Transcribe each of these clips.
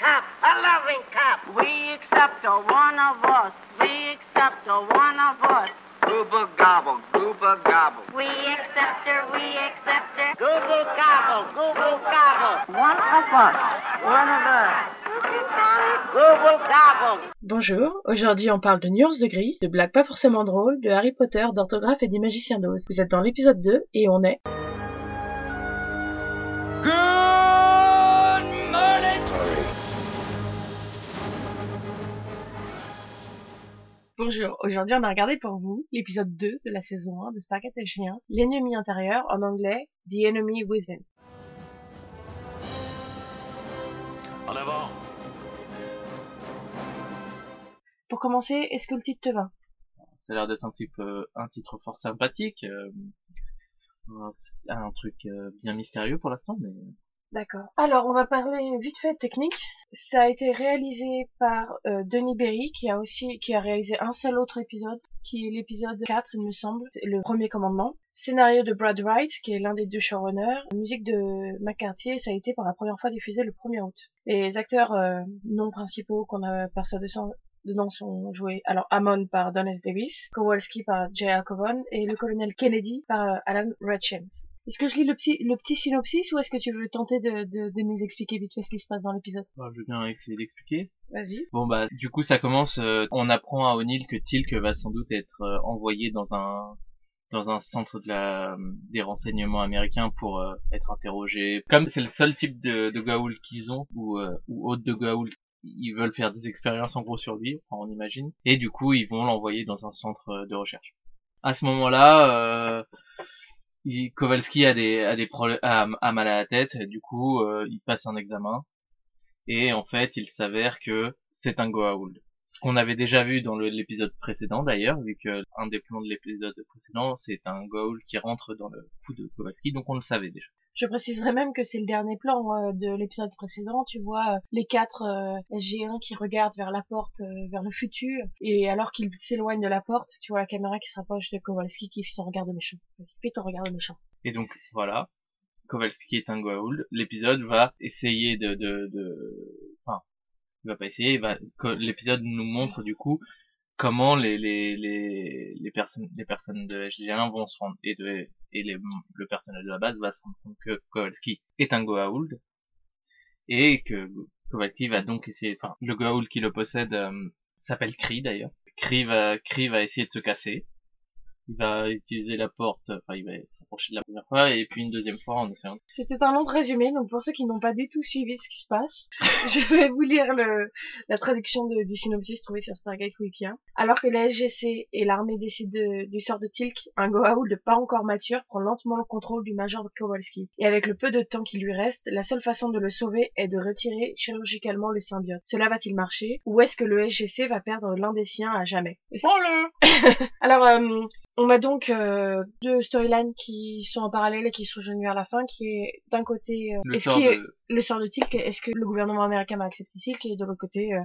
cop, a loving cop. We accept a one of us. We accept a one of us. Gooba gobble, gooba gobble. We accept her, we accept her. Google gobble, Google gobble. One of us. One of us. Google gobble. Bonjour, aujourd'hui on parle de nuances de gris, de blagues pas forcément drôles, de Harry Potter, d'orthographe et du magicien d'Oz. Vous êtes dans l'épisode 2 et on est... Bonjour, aujourd'hui on a regardé pour vous l'épisode 2 de la saison 1 de Stargate SG1, l'ennemi intérieur, en anglais The Enemy Within. En avant Pour commencer, est-ce que le titre te va? Ça a l'air d'être un type, euh, un titre fort sympathique, euh, un truc euh, bien mystérieux pour l'instant, mais D'accord. Alors, on va parler vite fait technique. Ça a été réalisé par euh, Denis Berry, qui a aussi qui a réalisé un seul autre épisode, qui est l'épisode 4, il me semble, le premier commandement. Scénario de Brad Wright, qui est l'un des deux showrunners. Musique de McCarthy, ça a été pour la première fois diffusé le 1er août. Les acteurs euh, non principaux qu'on aperçoit dedans, dedans sont joués, alors Amon par Don S. Davis, Kowalski par J.R. Coven, et le colonel Kennedy par euh, Alan Redchins. Est-ce que je lis le petit, le petit synopsis ou est-ce que tu veux tenter de, de, de nous expliquer vite fait ce qui se passe dans l'épisode? Bah, je veux bien essayer d'expliquer. Vas-y. Bon bah du coup ça commence, euh, on apprend à O'Neill que Tilk va sans doute être euh, envoyé dans un dans un centre de la des renseignements américains pour euh, être interrogé. Comme c'est le seul type de, de Gaoul qu'ils ont ou euh, ou autre de Gaoul ils veulent faire des expériences en gros sur lui, on imagine, et du coup ils vont l'envoyer dans un centre de recherche. À ce moment-là, euh, Kowalski a des a des problèmes a, mal à la tête. Du coup euh, il passe un examen. Et en fait il s'avère que c'est un Goa'uld. Ce qu'on avait déjà vu dans l'épisode précédent d'ailleurs vu que un des plans de l'épisode précédent c'est un Goa'uld qui rentre dans le cou de Kowalski. Donc on le savait déjà Je préciserai même que c'est le dernier plan euh, de l'épisode précédent. Tu vois euh, les quatre euh, SG1 qui regardent vers la porte, vers le futur, et alors qu'ils s'éloignent de la porte, tu vois la caméra qui se rapproche de Kowalski qui fait son regard de méchant. Fais ton regard de méchant. et donc voilà Kowalski est un Goa'uld l'épisode va essayer de de, de... enfin il va pas essayer va l'épisode nous montre du coup comment les les les les personnes les personnes de SG1 vont se rendre et de et le personnel de la base va se rendre compte que Kowalski est un Goa'uld et que Kowalski va donc essayer enfin le Goa'uld qui le possède euh, s'appelle Kree d'ailleurs. Kree va Kree va essayer de se casser il va utiliser la porte enfin il va s'approcher de la première fois et puis une deuxième fois en essayant C'était un long résumé, donc pour ceux qui n'ont pas du tout suivi ce qui se passe, je vais vous lire le, la traduction de- du synopsis trouvé sur Stargate Wiki. hein. Alors que la SGC et l'armée décident de- du sort de Tilk, un Goa'uld pas encore mature prend lentement le contrôle du Major Kowalski. Et avec le peu de temps qui lui reste, la seule façon de le sauver est de retirer chirurgicalement le symbiote. Cela va-t-il marcher? Ou est-ce que le SGC va perdre l'un des siens à jamais? Et ça- Alors, euh, on a donc euh, deux storylines qui sont en parallèle et qui se rejoignent vers la fin, qui est d'un côté euh, le est-ce sort a- de le sort de Tilk, est-ce que le gouvernement américain va accepter Tilk et de l'autre côté, euh,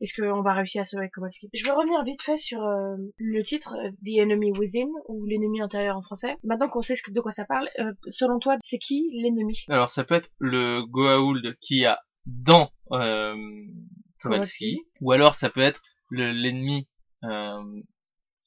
est-ce qu'on va réussir à sauver Kowalski? Je vais revenir vite fait sur euh, le titre euh, The Enemy Within ou l'ennemi intérieur en français. Maintenant qu'on sait ce que- de quoi ça parle, euh, selon toi, c'est qui l'ennemi? Alors ça peut être le Goa'uld qui a dans euh, Kowalski Kowalski. ou alors ça peut être le- l'ennemi euh,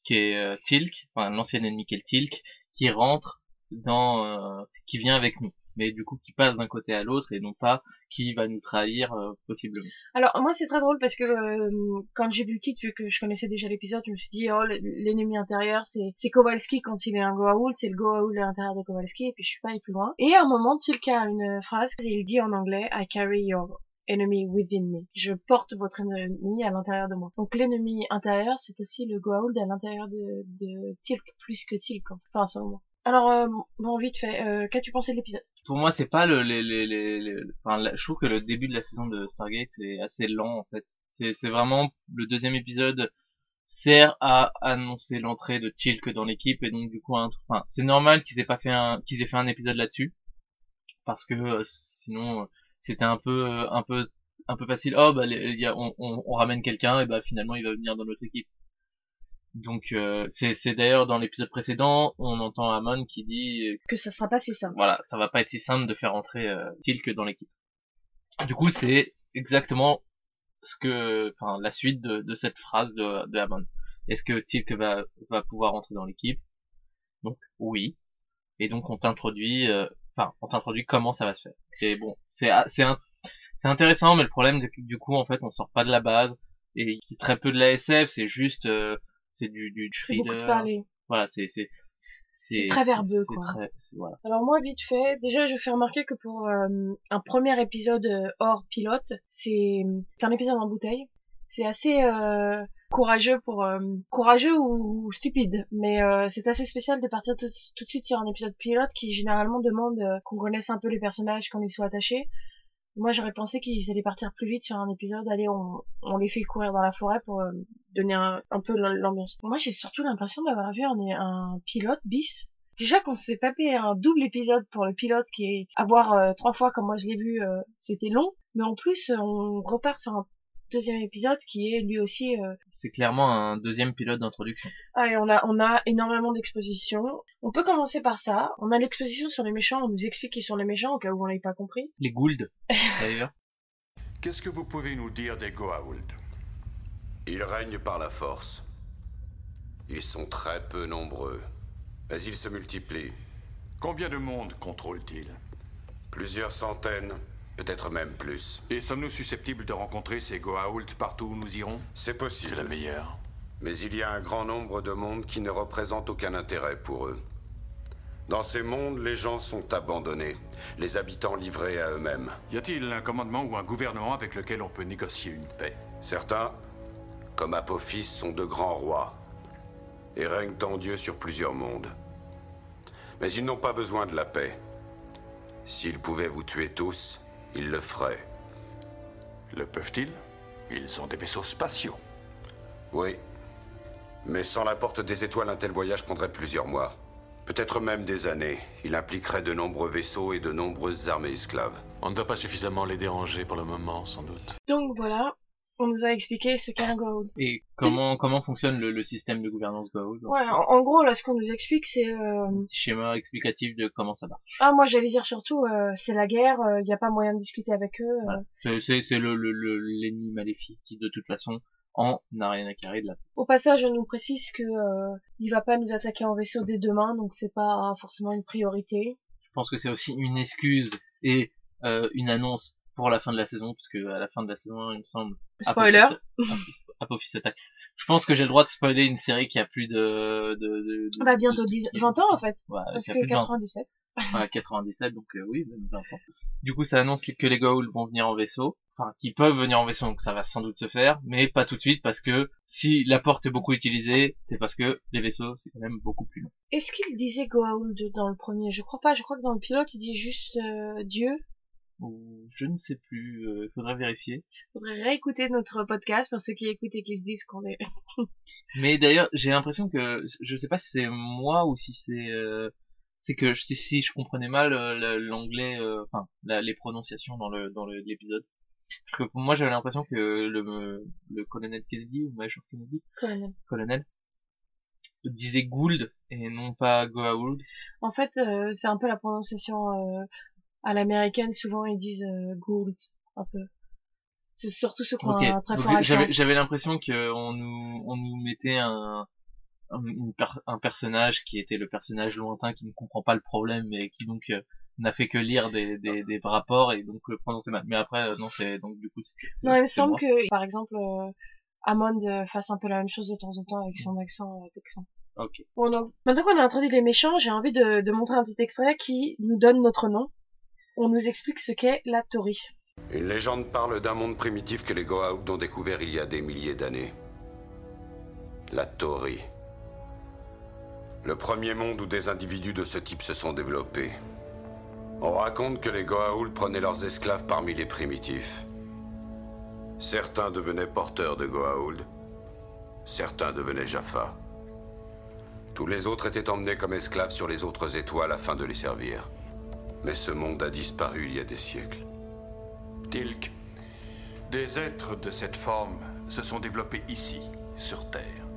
qui est euh, Tilk enfin l'ancien ennemi qui est Tilk qui rentre dans euh, qui vient avec nous mais du coup qui passe d'un côté à l'autre et non pas qui va nous trahir euh, possiblement Alors moi c'est très drôle parce que euh, quand j'ai vu le titre, vu que je connaissais déjà l'épisode, je me suis dit oh l'ennemi intérieur c'est c'est Kowalski quand il est un Goa'uld, c'est le Goa'uld à l'intérieur de Kowalski et puis je suis pas allée plus loin. Et à un moment Tilk a une phrase, il dit en anglais I carry your enemy within me. Je porte votre ennemi à l'intérieur de moi. Donc l'ennemi intérieur c'est aussi le Goa'uld à l'intérieur de, de Tilk plus que Tilk. fait. Enfin selon moi. Alors euh, bon vite fait, euh, qu'as-tu pensé de l'épisode? Pour moi c'est pas le les les enfin je trouve que le début de la saison de Stargate est assez lent en fait c'est vraiment le deuxième épisode sert à annoncer l'entrée de Tilk dans l'équipe et donc du coup un enfin c'est normal qu'ils aient pas fait un qu'ils aient fait un épisode là-dessus parce que euh, sinon euh, c'était un peu euh, un peu un peu facile oh bah les- y a, on, on, on ramène quelqu'un et bah finalement il va venir dans notre équipe donc euh, c'est c'est d'ailleurs dans l'épisode précédent on entend Amon qui dit Que ça sera pas si simple. voilà, ça va pas être si simple de faire entrer euh, Tilk dans l'équipe. Du coup, c'est exactement ce que, enfin, la suite de, de cette phrase de, de Hammond. Est-ce que Tilk va, va pouvoir entrer dans l'équipe? Donc oui. Et donc on t'introduit, euh, enfin, on t'introduit comment ça va se faire? Et bon, c'est ah, c'est un, c'est intéressant, mais le problème du coup en fait on sort pas de la base et c'est très peu de la SF, c'est juste, euh, c'est du du C'est beaucoup de thriller. parler. Voilà, c'est c'est C'est très verbeux, quoi. très- c'est- voilà. Alors moi, vite fait, déjà je fais remarquer que pour euh, un premier épisode euh, hors pilote, c'est c'est un épisode en bouteille. C'est assez euh, courageux pour euh, courageux ou, stupide, mais euh, c'est assez spécial de partir tout, de suite sur un épisode pilote qui généralement demande euh, qu'on connaisse un peu les personnages, qu'on y soit attaché. Moi, j'aurais pensé qu'ils allaient partir plus vite sur un épisode. Allez, on, on les fait courir dans la forêt pour euh, donner un, peu l'ambiance. Moi, j'ai surtout l'impression d'avoir vu un, un pilote bis Déjà qu'on s'est tapé un double épisode pour le pilote qui est à voir euh, trois fois comme moi je l'ai vu, euh, c'était long. Mais en plus, on repart sur un deuxième épisode qui est lui aussi. euh, C'est clairement un deuxième pilote d'introduction. Ah, et on a on a énormément d'expositions. On peut commencer par ça. On a l'exposition sur les méchants. On nous explique qui sont les méchants au cas où on l'ait pas compris. Les Gould, d'ailleurs. Qu'est-ce que vous pouvez nous dire des Goa'uld? Ils règnent par la force. Ils sont très peu nombreux, mais ils se multiplient. Combien de monde contrôlent-ils Plusieurs centaines, peut-être même plus. Et sommes-nous susceptibles de rencontrer ces Goa'uld partout où nous irons? C'est possible. C'est la meilleure. Mais il y a un grand nombre de mondes qui ne représentent aucun intérêt pour eux. Dans ces mondes, les gens sont abandonnés, les habitants livrés à eux-mêmes. Y a-t-il un commandement ou un gouvernement avec lequel on peut négocier une paix? Certains, comme Apophis, sont de grands rois et règnent en Dieu sur plusieurs mondes. Mais ils n'ont pas besoin de la paix. S'ils pouvaient vous tuer tous, ils le feraient. Le peuvent-ils? Ils ont des vaisseaux spatiaux. Oui. Mais sans la porte des étoiles, un tel voyage prendrait plusieurs mois. Peut-être même des années. Il impliquerait de nombreux vaisseaux et de nombreuses armées esclaves. On ne doit pas suffisamment les déranger pour le moment, sans doute. Donc voilà, on nous a expliqué ce qu'est un Goa'uld. Et comment comment fonctionne le, le système de gouvernance Goa'uld Ouais, en, en gros là, ce qu'on nous explique, c'est euh, Schéma explicatif de comment ça marche. ah moi j'allais dire surtout, euh, c'est la guerre. Il n'y a pas moyen de discuter avec eux. euh. Voilà. C'est- C'est le le- le- l'ennemi maléfique qui de toute façon en n'a rien à carrer de la Au passage, on nous précise que euh, il va pas nous attaquer en vaisseau dès demain, donc c'est pas forcément une priorité. Je pense que c'est aussi une excuse et euh, une annonce pour la fin de la saison, puisque à la fin de la saison, il me semble. Spoiler. Apophis, Apophis attaque. Je pense que j'ai le droit de spoiler une série qui a plus de. de, de, Bah bientôt de- 10, 20 ans en fait, Ouais, parce qui que plus de 20 97. Ouais, 97, donc euh, oui, même 20 ans. Du coup, ça annonce que les Goa'uld vont venir en vaisseau. Enfin, qu'ils peuvent venir en vaisseau, donc ça va sans doute se faire, mais pas tout de suite, parce que si la porte est beaucoup utilisée, c'est parce que les vaisseaux, c'est quand même beaucoup plus long. Est-ce qu'il disait Goa'uld dans le premier? Je crois pas. Je crois que dans le pilote, il dit juste euh, Dieu. Ou je ne sais plus, il faudrait vérifier. Faudrait réécouter notre podcast pour ceux qui écoutent et qui se disent qu'on est. Mais d'ailleurs, j'ai l'impression que, je sais pas si c'est moi ou si c'est, euh, c'est que si, si je comprenais mal euh, l'anglais, euh, enfin, la- les prononciations dans le dans l'épisode. Parce que moi, j'avais l'impression que le le colonel Kennedy ou Major Kennedy, Colonel. colonel, disait Gould et non pas Goa'uld. En fait, euh, c'est un peu la prononciation euh, à l'américaine. Souvent, ils disent euh, Gould, un peu. C'est surtout ceux qui ont un très fort accent. J'avais l'impression que on nous on nous mettait un un, une per- un personnage qui était le personnage lointain qui ne comprend pas le problème et qui donc euh, n'a fait que lire des, des, des rapports et donc le prononcer mal. Mais après euh, non c'est donc du coup Non, il me semble moi. que, par exemple, euh, Hammond euh, fasse un peu la même chose de temps en temps avec son accent euh, texan. Ok. Bon, donc, maintenant qu'on a introduit les méchants, j'ai envie de, de montrer un petit extrait qui nous donne notre nom. On nous explique ce qu'est la Tori. Une légende parle d'un monde primitif que les Goa'uld ont découvert il y a des milliers d'années. La Tori. Le premier monde où des individus de ce type se sont développés. On raconte que les Goa'uld prenaient leurs esclaves parmi les primitifs. Certains devenaient porteurs de Goa'uld. Certains devenaient Jaffa. Tous les autres étaient emmenés comme esclaves sur les autres étoiles afin de les servir. Mais ce monde a disparu il y a des siècles. Tilk, des êtres de cette forme se sont développés ici, sur Terre.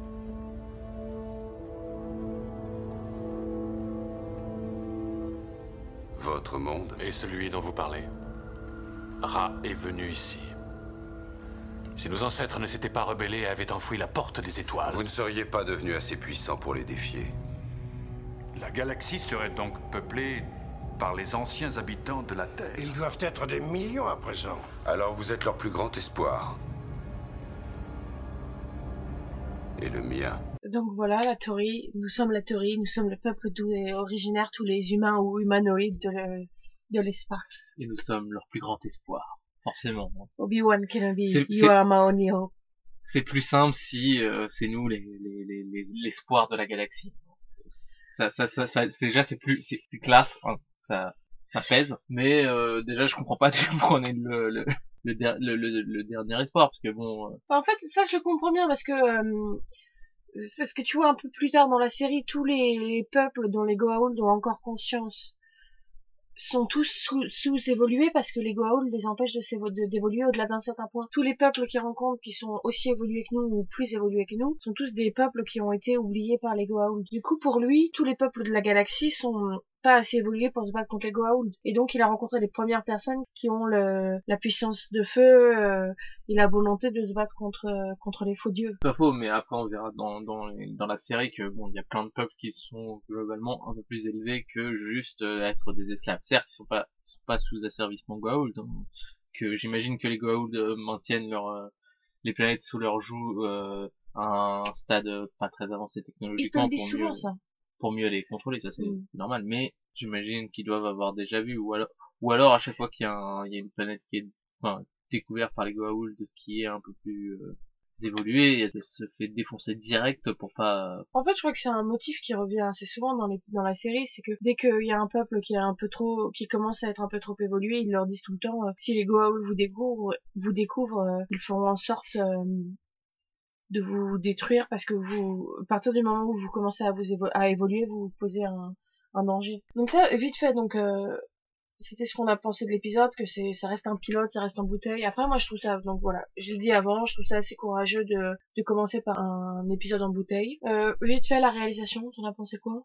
Votre monde? Et celui dont vous parlez Ra est venu ici. Si nos ancêtres ne s'étaient pas rebellés et avaient enfoui la porte des étoiles. Vous ne seriez pas devenu assez puissant pour les défier. La galaxie serait donc peuplée par les anciens habitants de la Terre. Ils doivent être des millions à présent. Alors vous êtes leur plus grand espoir. Et le mien. Donc voilà, la Tori, nous sommes la Tori, nous sommes le peuple d'où est originaire tous les humains ou humanoïdes de, le- de l'espace. Et nous sommes leur plus grand espoir. Forcément. Obi-Wan Kenobi, C'est- you are my only hope. C'est plus simple si euh, c'est nous les les- les- les- l'espoir de la galaxie. Ça, ça, ça, ça c'est- déjà c'est plus c'est c'est classe, hein, ça ça pèse. Mais euh, déjà je comprends pas pourquoi on est le le, le, le, le- dernier espoir parce que bon euh, Enfin, en fait, ça je comprends bien parce que euh, c'est ce que tu vois un peu plus tard dans la série, tous les, les peuples dont les Goa'uld ont encore conscience sont tous sous- sous-évolués parce que les Goa'uld les empêchent de d'évoluer au-delà d'un certain point. Tous les peuples qu'ils rencontrent qui sont aussi évolués que nous ou plus évolués que nous sont tous des peuples qui ont été oubliés par les Goa'uld. Du coup, pour lui, tous les peuples de la galaxie sont pas assez évolués pour se battre contre les Goa'uld. Et donc, il a rencontré les premières personnes qui ont le, la puissance de feu euh, et la volonté de se battre contre euh, contre les faux dieux. pas faux, mais après on verra dans dans dans la série que bon il y a plein de peuples qui sont globalement un peu plus élevés que juste euh, être des esclaves. Certes ils sont pas ils sont pas sous asservissement Goa'uld, hein, que j'imagine que les Goa'uld euh, maintiennent leur euh, les planètes sous leur joug euh, à un stade pas très avancé Ils te technologiquement le disent pour souvent mieux ça. Pour mieux les contrôler, ça c'est Mm. c'est normal. Mais j'imagine qu'ils doivent avoir déjà vu, ou alors, ou alors à chaque fois qu'il y a, un- il y a une planète qui est enfin, découverte par les Goa'uld qui est un peu plus euh, évoluée, elle se fait défoncer direct pour pas. En fait, je crois que c'est un motif qui revient assez souvent dans les dans la série, c'est que dès qu'il y a un peuple qui est un peu trop qui commence à être un peu trop évolué, ils leur disent tout le temps euh, si les Goa'uld vous découvrent, vous découvrent, euh, ils feront en sorte euh, de vous détruire parce que vous à partir du moment où vous commencez à vous à évoluer, vous vous posez un un danger. Donc ça vite fait donc euh, c'était ce qu'on a pensé de l'épisode, que c'est, ça reste un pilote, ça reste en bouteille. Après, moi, je trouve ça, donc voilà, je dit avant, je trouve ça assez courageux de, de commencer par un épisode en bouteille. Euh, vite fait, la réalisation, t'en as pensé quoi?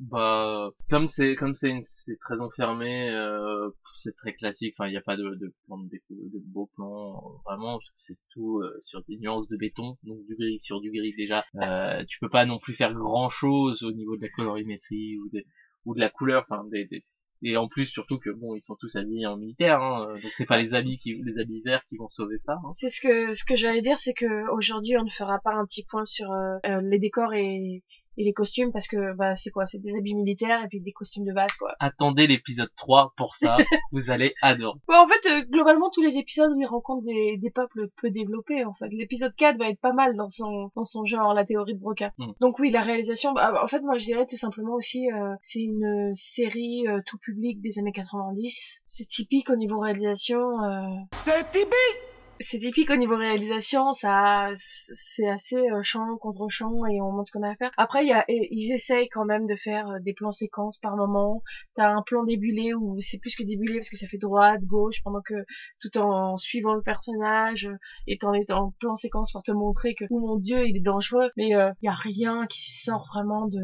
Bah, comme c'est comme c'est c'est très enfermé, euh, c'est très classique. Enfin, il n'y a pas de de plans de, de beaux plans, vraiment. C'est tout euh, sur des nuances de béton, donc du gris sur du gris déjà. Euh, tu peux pas non plus faire grand chose au niveau de la colorimétrie ou de ou de la couleur. Enfin, des, des- et en plus surtout que bon, ils sont tous habillés en militaire, hein, donc c'est pas les habits qui les habits verts qui vont sauver ça. hein. C'est ce que, ce que j'allais dire, c'est que aujourd'hui, on ne fera pas un petit point sur euh, euh, les décors et, et les costumes parce que, bah, c'est quoi? C'est des habits militaires et puis des costumes de base, quoi. Attendez l'épisode 3 pour ça, vous allez adorer. Ouais, en fait, euh, globalement, tous les épisodes où ils rencontrent des, des peuples peu développés, en fait. L'épisode 4 va être pas mal dans son, dans son genre, la théorie de Broca. Mm. Donc oui, la réalisation, bah, en fait, moi, je dirais tout simplement aussi, euh, c'est une série euh, tout public des années 90. C'est typique au niveau réalisation. Euh... C'est typique C'est typique au niveau réalisation, ça, c'est assez euh, champ contre champ et on montre ce qu'on a à faire. Après, y a, ils essayent quand même de faire euh, des plans séquences par moment. T'as un plan débulé où c'est plus que débulé parce que ça fait droite, gauche, pendant que tout en suivant le personnage euh, et en étant en plan séquence pour te montrer que, oh mon dieu, il est dangereux. Mais il y a rien qui sort vraiment de,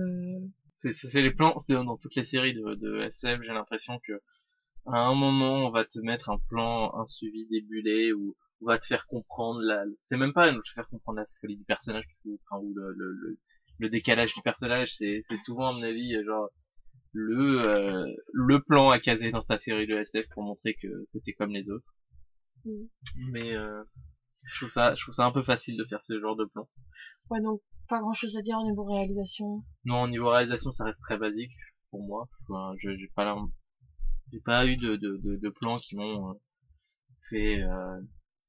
c'est les plans dans toutes les séries de, de SF j'ai l'impression que à un moment on va te mettre un plan un suivi débulé ou on va te faire comprendre la c'est même pas te faire comprendre la folie du personnage enfin, ou le, le, le, le décalage du personnage c'est c'est souvent à mon avis genre le euh, le plan à caser dans ta série de SF pour montrer que, que t'es comme les autres Mm. mais euh, je trouve ça je trouve ça un peu facile de faire ce genre de plan ouais, donc pas grand chose à dire au niveau réalisation. Non, au niveau réalisation, ça reste très basique pour moi. Enfin, je- j'ai pas l'im- j'ai pas eu de, de, de, de plans qui m'ont euh, fait euh,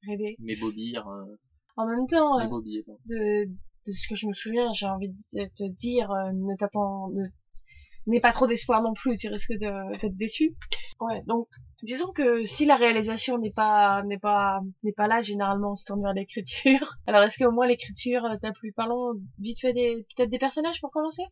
Rêver. m'ébobir, euh, En même temps, euh, m'ébobiller, pardon. de, de ce que je me souviens, j'ai envie de te dire, euh, ne t'attends, ne, n'aie pas trop d'espoir non plus, tu risques d'être déçu. Ouais, donc, disons que si la réalisation n'est pas, n'est pas, n'est pas là, généralement, on se tourne vers l'écriture. Alors, est-ce qu'au moins l'écriture euh, t'a plu? Parlons vite fait des, peut-être des personnages pour commencer?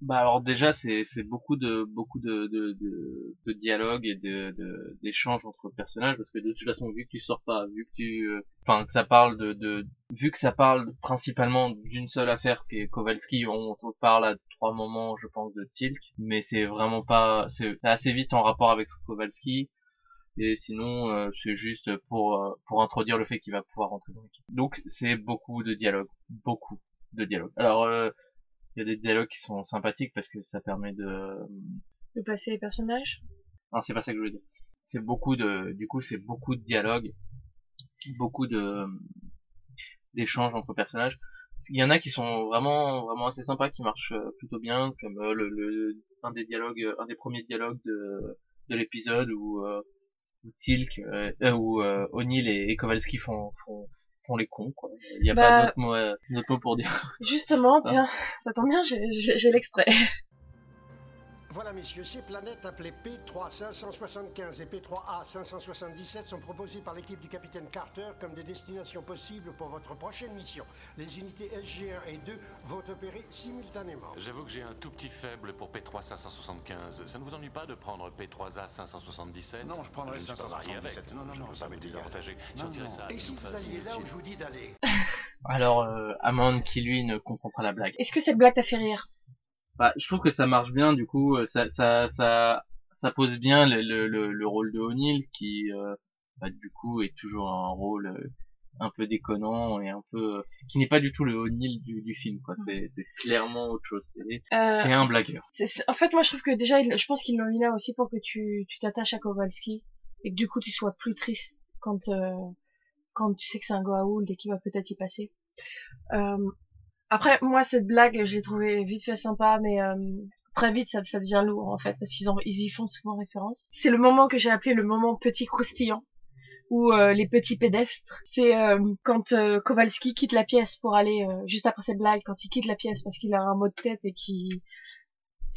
Bah alors déjà c'est beaucoup de beaucoup de de de, de dialogue et de d'échanges entre personnages parce que de toute façon vu que tu sors pas vu que tu euh, enfin que ça parle de de vu que ça parle principalement d'une seule affaire qui est Kowalski on, parle à trois moments je pense de Tilk mais c'est vraiment pas c'est c'est assez vite en rapport avec Kowalski Et sinon, euh, c'est juste pour euh, pour introduire le fait qu'il va pouvoir rentrer dans l'équipe. Donc c'est beaucoup de dialogue, beaucoup de dialogue. Alors euh, il y a des dialogues qui sont sympathiques parce que ça permet de De passer les personnages? non, c'est pas ça que je veux dire. C'est beaucoup de, du coup, c'est beaucoup de dialogue, beaucoup de d'échanges entre personnages. Il y en a qui sont vraiment, vraiment assez sympas, qui marchent euh, plutôt bien, comme euh, le, le, un des dialogues, un des premiers dialogues de, de l'épisode où, euh, où Tilk, euh, euh, où euh, O'Neill et, et Kowalski font, font, les cons, quoi. Il n'y a Bah- pas d'autre mot, euh, mot pour dire. Justement, tiens, ça tombe bien, j'ai l'extrait. Voilà, messieurs, ces planètes appelées P3 575 et P3A 577 sont proposées par l'équipe du capitaine Carter comme des destinations possibles pour votre prochaine mission. Les unités SG1 et 2 vont opérer simultanément. J'avoue que j'ai un tout petit faible pour P3 575. Ça ne vous ennuie pas de prendre P3A 577 Non, je prendrai ne suis pas marié avec. 577. Non, non, je non, ça pas me m'est égal. désavantager. Si Non, on tirait ça Et si vous alliez là où je vous dis d'aller? Alors, euh, Amand qui lui ne comprend pas la blague. Est-ce que cette blague t'a fait rire? Bah, je trouve que ça marche bien, du coup, euh, ça, ça, ça, ça pose bien le, le, le, le rôle de O'Neill qui, euh, bah, du coup, est toujours un rôle euh, un peu déconnant et un peu, euh, qui n'est pas du tout le O'Neill du, du film, quoi. C'est, c'est clairement autre chose. C'est, Euh, c'est un blagueur. C'est- c'est- En fait, moi, je trouve que déjà, il- je pense qu'ils l'ont mis là aussi pour que tu tu t'attaches à Kowalski et que du coup, tu sois plus triste quand euh, quand tu sais que c'est un Goa'uld et qu'il va peut-être y passer. Euh, après, moi, cette blague, je l'ai trouvée vite fait sympa, mais euh, très vite, ça, ça devient lourd en fait, parce qu'ils ils y font souvent référence. C'est le moment que j'ai appelé le moment petit croustillant ou euh, les petits pédestres. C'est euh, quand euh, Kowalski quitte la pièce pour aller euh, juste après cette blague, quand il quitte la pièce parce qu'il a un mot de tête et qui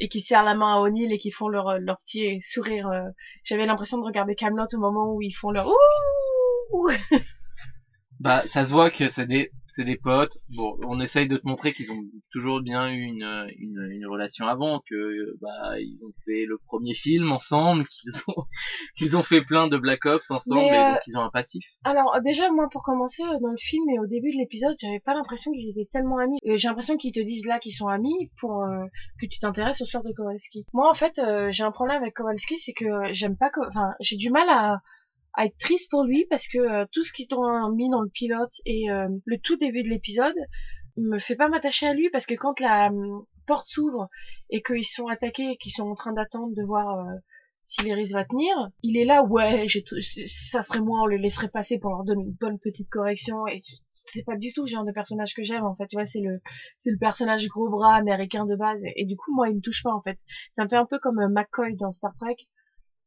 et qui serrent la main à O'Neill et qui font leur leur petit sourire. euh, J'avais l'impression de regarder Camelot au moment où ils font leur ouh. Bah, ça se voit que c'est des, c'est des potes. Bon, on essaye de te montrer qu'ils ont toujours bien eu une, une, une relation avant, que, bah, ils ont fait le premier film ensemble, qu'ils ont, qu'ils ont fait plein de Black Ops ensemble, et euh, donc ils ont un passif. Alors déjà moi pour commencer euh, dans le film et au début de l'épisode j'avais pas l'impression qu'ils étaient tellement amis. J'ai l'impression qu'ils te disent là qu'ils sont amis pour euh, que tu t'intéresses au sort de Kowalski. Moi en fait euh, j'ai un problème avec Kowalski c'est que euh, j'aime pas enfin j'ai du mal à à être triste pour lui parce que euh, tout ce qu'ils t'ont mis dans le pilote et euh, le tout début de l'épisode me fait pas m'attacher à lui parce que quand la hum, porte s'ouvre et qu'ils sont attaqués et qu'ils sont en train d'attendre de voir euh, si l'Iris va tenir, il est là, ouais, j'ai tout- ça serait moi, on le laisserait passer pour leur donner une bonne petite correction, et c'est pas du tout le genre de personnage que j'aime, en fait, tu vois, c'est le, c'est le personnage gros bras américain de base, et, et du coup, moi, il me touche pas, en fait. Ça me fait un peu comme euh, McCoy dans Star Trek,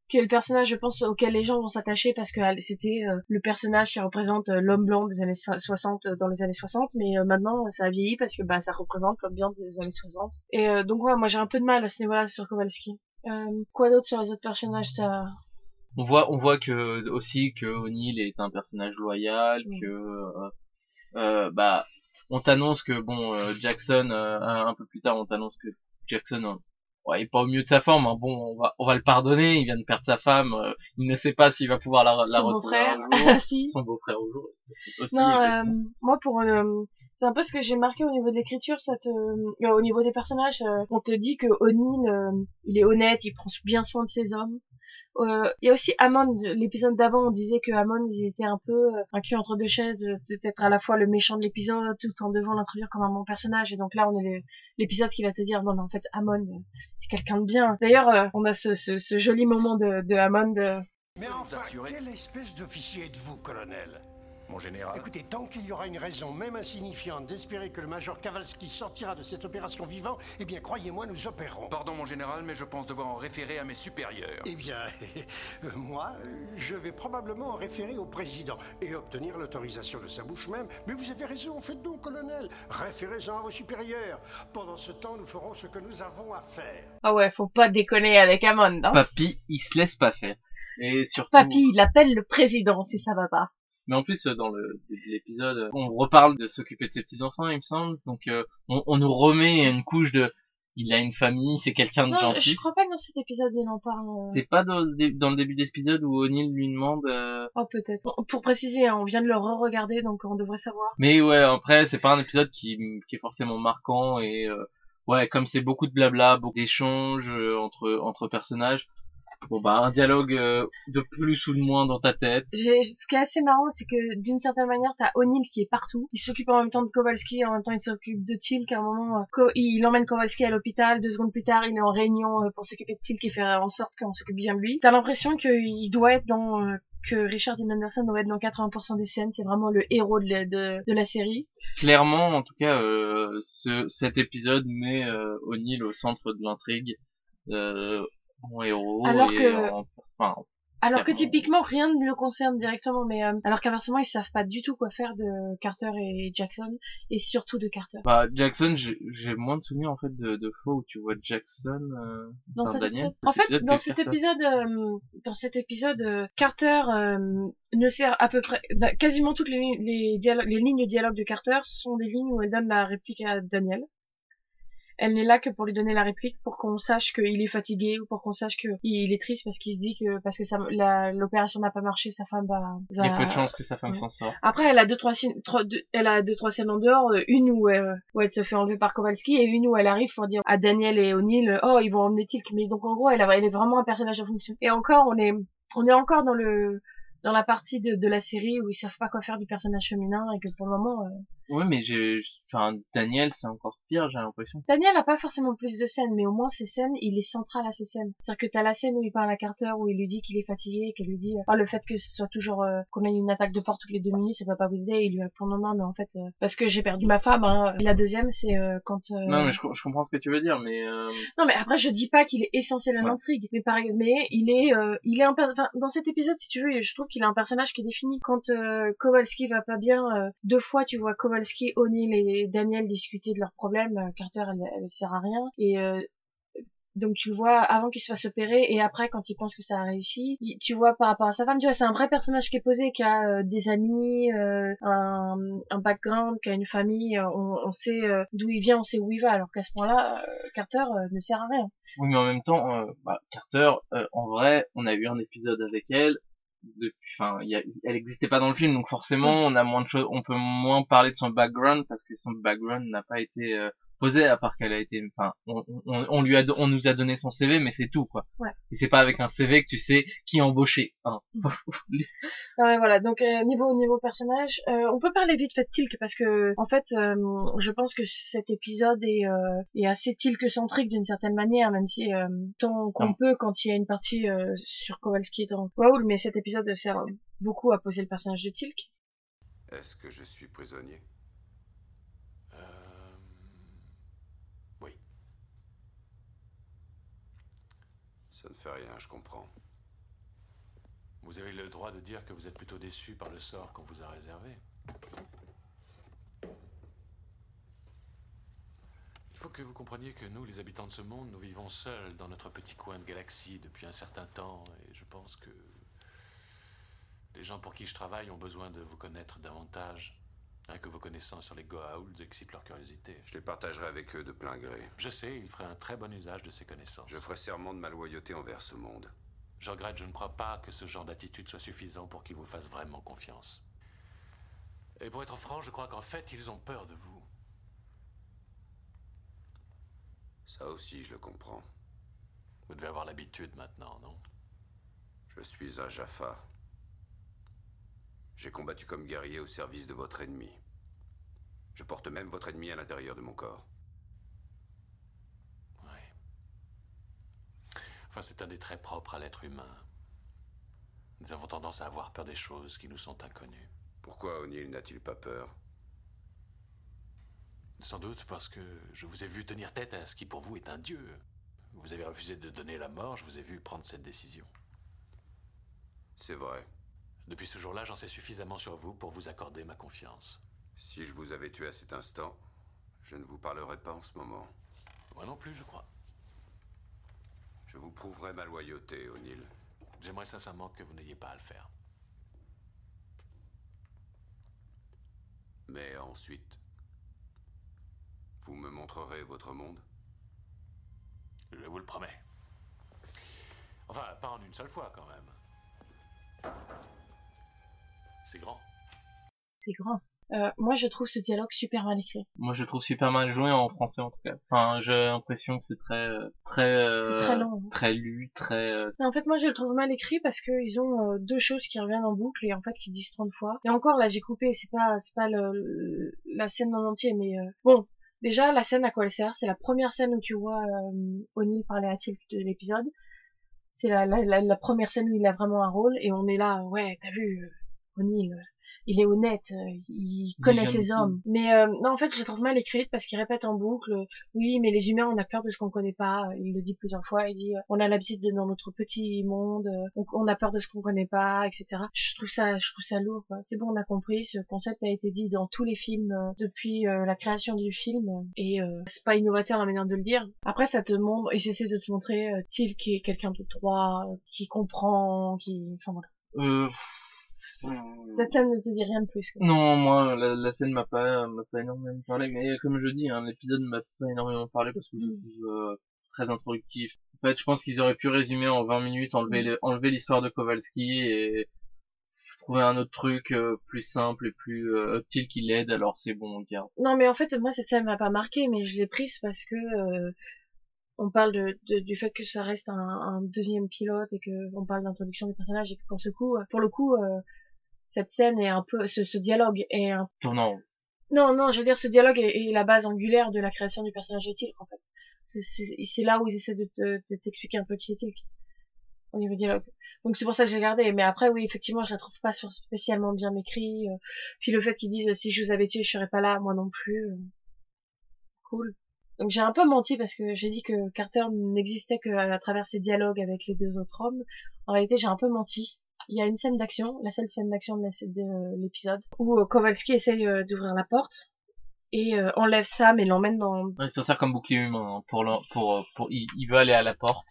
qui est le personnage, je pense, auquel les gens vont s'attacher parce que c'était euh, le personnage qui représente euh, l'homme blanc des années so- 60 euh, dans les années 60, mais euh, maintenant ça a vieilli parce que bah ça représente l'homme blanc des années 60. Et donc ouais, moi j'ai un peu de mal à ce niveau-là sur Kowalski. Euh, quoi d'autre sur les autres personnages t'as? On voit, on voit que, aussi que O'Neill est un personnage loyal, Mm. que, bah, on t'annonce que, bon, Jackson, euh, un, peu plus tard, on t'annonce que Jackson, ouais, il est pas au mieux de sa forme, hein. bon, on va, on va le pardonner, il vient de perdre sa femme, euh, il ne sait pas s'il va pouvoir la, la Son retrouver beau-frère. un jour. si. son beau-frère au jour. Non, euh, effectivement. moi pour euh, c'est un peu ce que j'ai marqué au niveau de l'écriture, ça te, euh, au niveau des personnages, euh, on te dit que O'Neill, euh, il est honnête, il prend bien soin de ses hommes. Euh, Il y a aussi Hammond, l'épisode d'avant, on disait que Hammond, il était un peu euh, un cul entre deux chaises, de- d'être à la fois le méchant de l'épisode, tout en devant l'introduire comme un bon personnage. Et donc là, on est l'épisode qui va te dire, non, mais en fait, euh, c'est quelqu'un de bien. D'ailleurs, euh, on a ce, joli moment de, de Hammond, euh, Mais enfin, quelle espèce d'officier êtes-vous, colonel? Mon général. Écoutez, tant qu'il y aura une raison, même insignifiante, d'espérer que le major Kowalski sortira de cette opération vivant, eh bien, croyez-moi, nous opérons. Pardon, mon général, mais je pense devoir en référer à mes supérieurs. Eh bien, euh, moi, je vais probablement en référer au président et obtenir l'autorisation de sa bouche même. Mais vous avez raison, faites donc, colonel. Référez-en à vos supérieurs. Pendant ce temps, nous ferons ce que nous avons à faire. ah ouais, faut pas déconner avec Hammond, hein. Papy, il se laisse pas faire. Et surtout, Papy, il appelle le président si ça va pas. Mais en plus, euh, dans le début de l'épisode, on reparle de s'occuper de ses petits-enfants, il me semble. Donc, euh, on, on nous remet une couche de... Il a une famille, c'est quelqu'un de Non, gentil. je crois pas que dans cet épisode il en parle. euh. C'est pas dans, dans le début de l'épisode où O'Neill lui demande... euh, Oh peut-être. Bon, Pour préciser, hein, on vient de le re-regarder, donc on devrait savoir. Mais ouais, après, c'est pas un épisode qui, qui est forcément marquant. Et euh, ouais, comme c'est beaucoup de blabla, beaucoup d'échanges euh, entre, entre personnages, Bon bah un dialogue euh, de plus ou de moins dans ta tête. Ce qui est assez marrant, c'est que d'une certaine manière, t'as O'Neill qui est partout. Il s'occupe en même temps de Kowalski, en même temps il s'occupe de Tilk. À un moment, euh, il emmène Kowalski à l'hôpital. Deux secondes plus tard, il est en réunion euh, pour s'occuper de Tilk et faire en sorte qu'on s'occupe bien de lui. T'as l'impression qu'il doit être dans euh, que Richard Dean Anderson doit être dans 80% des scènes. C'est vraiment le héros de la, de, de la série. Clairement, en tout cas, euh, ce, cet épisode met euh, O'Neill au centre de l'intrigue, euh, héros Alors et que- en, enfin, Alors que typiquement rien ne le concerne directement, mais euh, alors qu'inversement ils savent pas du tout quoi faire de Carter et Jackson et surtout de Carter. bah Jackson, j'ai moins de souvenirs en fait de, de fois où tu vois Jackson. Euh, dans cet Daniel, épisode. En fait, dans cet Carter. épisode, euh, dans cet épisode, euh, Carter euh, ne sert à peu près, bah, quasiment toutes les, les, les lignes de dialogue de Carter sont des lignes où elle donne la réplique à Daniel. Elle n'est là que pour lui donner la réplique, pour qu'on sache qu'il est fatigué ou pour qu'on sache qu'il est triste parce qu'il se dit que parce que ça, la- l'opération n'a pas marché, sa femme va. va... Il y a peu de chances que sa femme Ouais. s'en sorte. Après, elle a deux trois, scènes- trois- deux- elle a deux trois scènes en dehors, euh, une où, euh, où elle se fait enlever par Kowalski et une où elle arrive pour dire à Daniel et O'Neill, oh ils vont emmener Tilk. Mais donc en gros, elle, a- elle est vraiment un personnage à fonction. Et encore, on est, on est encore dans le, dans la partie de, de la série où ils savent pas quoi faire du personnage féminin et que pour le moment, euh, Ouais, mais j'ai, enfin Daniel, c'est encore pire, j'ai l'impression. Daniel a pas forcément plus de scènes, mais au moins ces scènes, il est central à ces scènes. C'est-à-dire que t'as la scène où il parle à Carter, où il lui dit qu'il est fatigué, et qu'elle lui dit, ah, le fait que ce soit toujours, euh, qu'on ait une attaque de porte toutes les deux minutes, ça va pas vous aider, et il lui répond non, non, mais en fait, euh, parce que j'ai perdu ma femme, hein. Et la deuxième, c'est quand, Non, mais je, co- je comprends ce que tu veux dire, mais non, mais après, je dis pas qu'il est essentiel à Ouais. l'intrigue, mais pareil, mais il est, il est un, enfin, dans cet épisode, si tu veux, je trouve qu'il a un personnage qui est défini. Quand euh, Kowalski va pas bien, euh, deux fois, tu vois Kowalski, O'Neill et Daniel discuter de leurs problèmes. euh, Carter, elle, elle sert à rien, et donc tu le vois avant qu'il se fasse opérer et après quand il pense que ça a réussi, tu vois par rapport à sa femme, tu vois c'est un vrai personnage qui est posé, qui a des amis, un, un background, qui a une famille, on, sait d'où il vient, on sait où il va, alors qu'à ce moment-là, Carter ne sert à rien. oui, mais en même temps, bah, Carter, en vrai, on a eu un épisode avec elle. Depuis, enfin, il y a- elle n'existait pas dans le film, donc forcément, on a moins de choses, on peut moins parler de son background parce que son background n'a pas été euh, posé à part qu'elle a été, enfin, on, on, on lui a, do- on nous a donné son CV, mais c'est tout, quoi. Ouais. Et c'est pas avec un CV que tu sais qui est embauché. hein. Non mais voilà, donc euh, niveau niveau personnage, euh, on peut parler vite fait de Tilk parce que en fait, euh, je pense que cet épisode est, euh, est assez Tilk centrique d'une certaine manière, même si euh, tant qu'on peut quand il y a une partie euh, sur Kowalski dans Raoul, mais cet épisode sert beaucoup à poser le personnage de Tilk. Est-ce que je suis prisonnier? Ça ne fait rien, je comprends. Vous avez le droit de dire que vous êtes plutôt déçu par le sort qu'on vous a réservé. Il faut que vous compreniez que nous, les habitants de ce monde, nous vivons seuls dans notre petit coin de galaxie depuis un certain temps, et je pense que les gens pour qui je travaille ont besoin de vous connaître davantage, hein, que vos connaissances sur les Goa'uld excitent leur curiosité. Je les partagerai avec eux de plein gré. Je sais, il ferait un très bon usage de ces connaissances. Je ferai serment de ma loyauté envers ce monde. Je regrette, je ne crois pas que ce genre d'attitude soit suffisant pour qu'ils vous fassent vraiment confiance. Et pour être franc, je crois qu'en fait, ils ont peur de vous. Ça aussi, je le comprends. Vous devez avoir l'habitude maintenant, non? Je suis un Jaffa. J'ai combattu comme guerrier au service de votre ennemi. Je porte même votre ennemi à l'intérieur de mon corps. Oui. Enfin, c'est un des traits propres à l'être humain. Nous avons tendance à avoir peur des choses qui nous sont inconnues. Pourquoi O'Neill n'a-t-il pas peur? Sans doute parce que je vous ai vu tenir tête à ce qui pour vous est un dieu. Vous avez refusé de donner la mort, je vous ai vu prendre cette décision. C'est vrai. Depuis ce jour-là, j'en sais suffisamment sur vous pour vous accorder ma confiance. Si je vous avais tué à cet instant, je ne vous parlerais pas en ce moment. Moi non plus, je crois. Je vous prouverai ma loyauté, O'Neill. J'aimerais sincèrement que vous n'ayez pas à le faire. Mais ensuite, vous me montrerez votre monde? Je vous le promets. Enfin, pas en une seule fois quand même. C'est grand. C'est grand. Euh, moi, je trouve ce dialogue super mal écrit. Moi, je trouve super mal joué en français en tout cas. Enfin, j'ai l'impression que c'est très, euh, très, euh, C'est très long. hein. très lu, très. euh, en fait, moi, je le trouve mal écrit parce que ils ont euh, deux choses qui reviennent en boucle et en fait qui disent 30 fois. Et encore, là, j'ai coupé. C'est pas, c'est pas le, le- la scène en entier, mais euh, bon. Déjà, la scène à quoi elle sert C'est la première scène où tu vois euh, O'Neill parler à Tilk de l'épisode. C'est la, la, la, la première scène où il a vraiment un rôle et on est là, ouais, t'as vu, euh, O'Neill, il est honnête, euh, il connaît ses hommes. Mais euh, non, en fait, je trouve mal écrite parce qu'il répète en boucle, euh, oui, mais les humains, on a peur de ce qu'on connaît pas. Il le dit plusieurs fois. Il dit, euh, on a l'habitude de dans notre petit monde, euh, on, on a peur de ce qu'on connaît pas, etc. Je trouve ça, je trouve ça lourd. C'est bon, on a compris. Ce concept a été dit dans tous les films euh, depuis la création du film et euh, c'est pas innovateur la manière de le dire. Après, ça te montre, il essaie de te montrer euh, Till qui est quelqu'un de droit, qui comprend, qui, enfin voilà. euh, Cette scène ne te dit rien de plus. quoi. Non, moi, la, la scène m'a pas, m'a pas énormément parlé, mais comme je dis, hein, l'épisode m'a pas énormément parlé parce que je le Mm. trouve euh, très introductif. En fait, je pense qu'ils auraient pu résumer en 20 minutes, enlever, Mm. le- enlever l'histoire de Kowalski et trouver un autre truc euh, plus simple et plus euh, utile qui l'aide, alors c'est bon, on garde. Non, mais en fait, moi, cette scène m'a pas marqué, mais je l'ai prise parce que euh, on parle de, de- du fait que ça reste un, un deuxième pilote et que on parle d'introduction des personnages et que pour ce coup, pour le coup, euh, cette scène est un peu, ce, ce dialogue est un Tournant. non, non, je veux dire, ce dialogue est, est la base angulaire de la création du personnage de Tilk, en fait. C'est- là où ils essaient de te- de t'expliquer un peu qui est Tilk. Au niveau dialogue. Donc c'est pour ça que j'ai gardé. Mais après, oui, effectivement, je la trouve pas spécialement bien écrit. euh. Puis le fait qu'ils disent, si je vous avais tué, je serais pas là, moi non plus. euh. Cool. Donc j'ai un peu menti parce que j'ai dit que Carter n'existait qu'à à travers ses dialogues avec les deux autres hommes. En réalité, j'ai un peu menti. Il y a une scène d'action, la seule scène d'action de la- de l'épisode, où euh, Kowalski essaye euh, d'ouvrir la porte et euh, enlève Sam et l'emmène dans... Ouais, ça sert comme bouclier humain hein, pour pour pour il, il veut aller à la porte.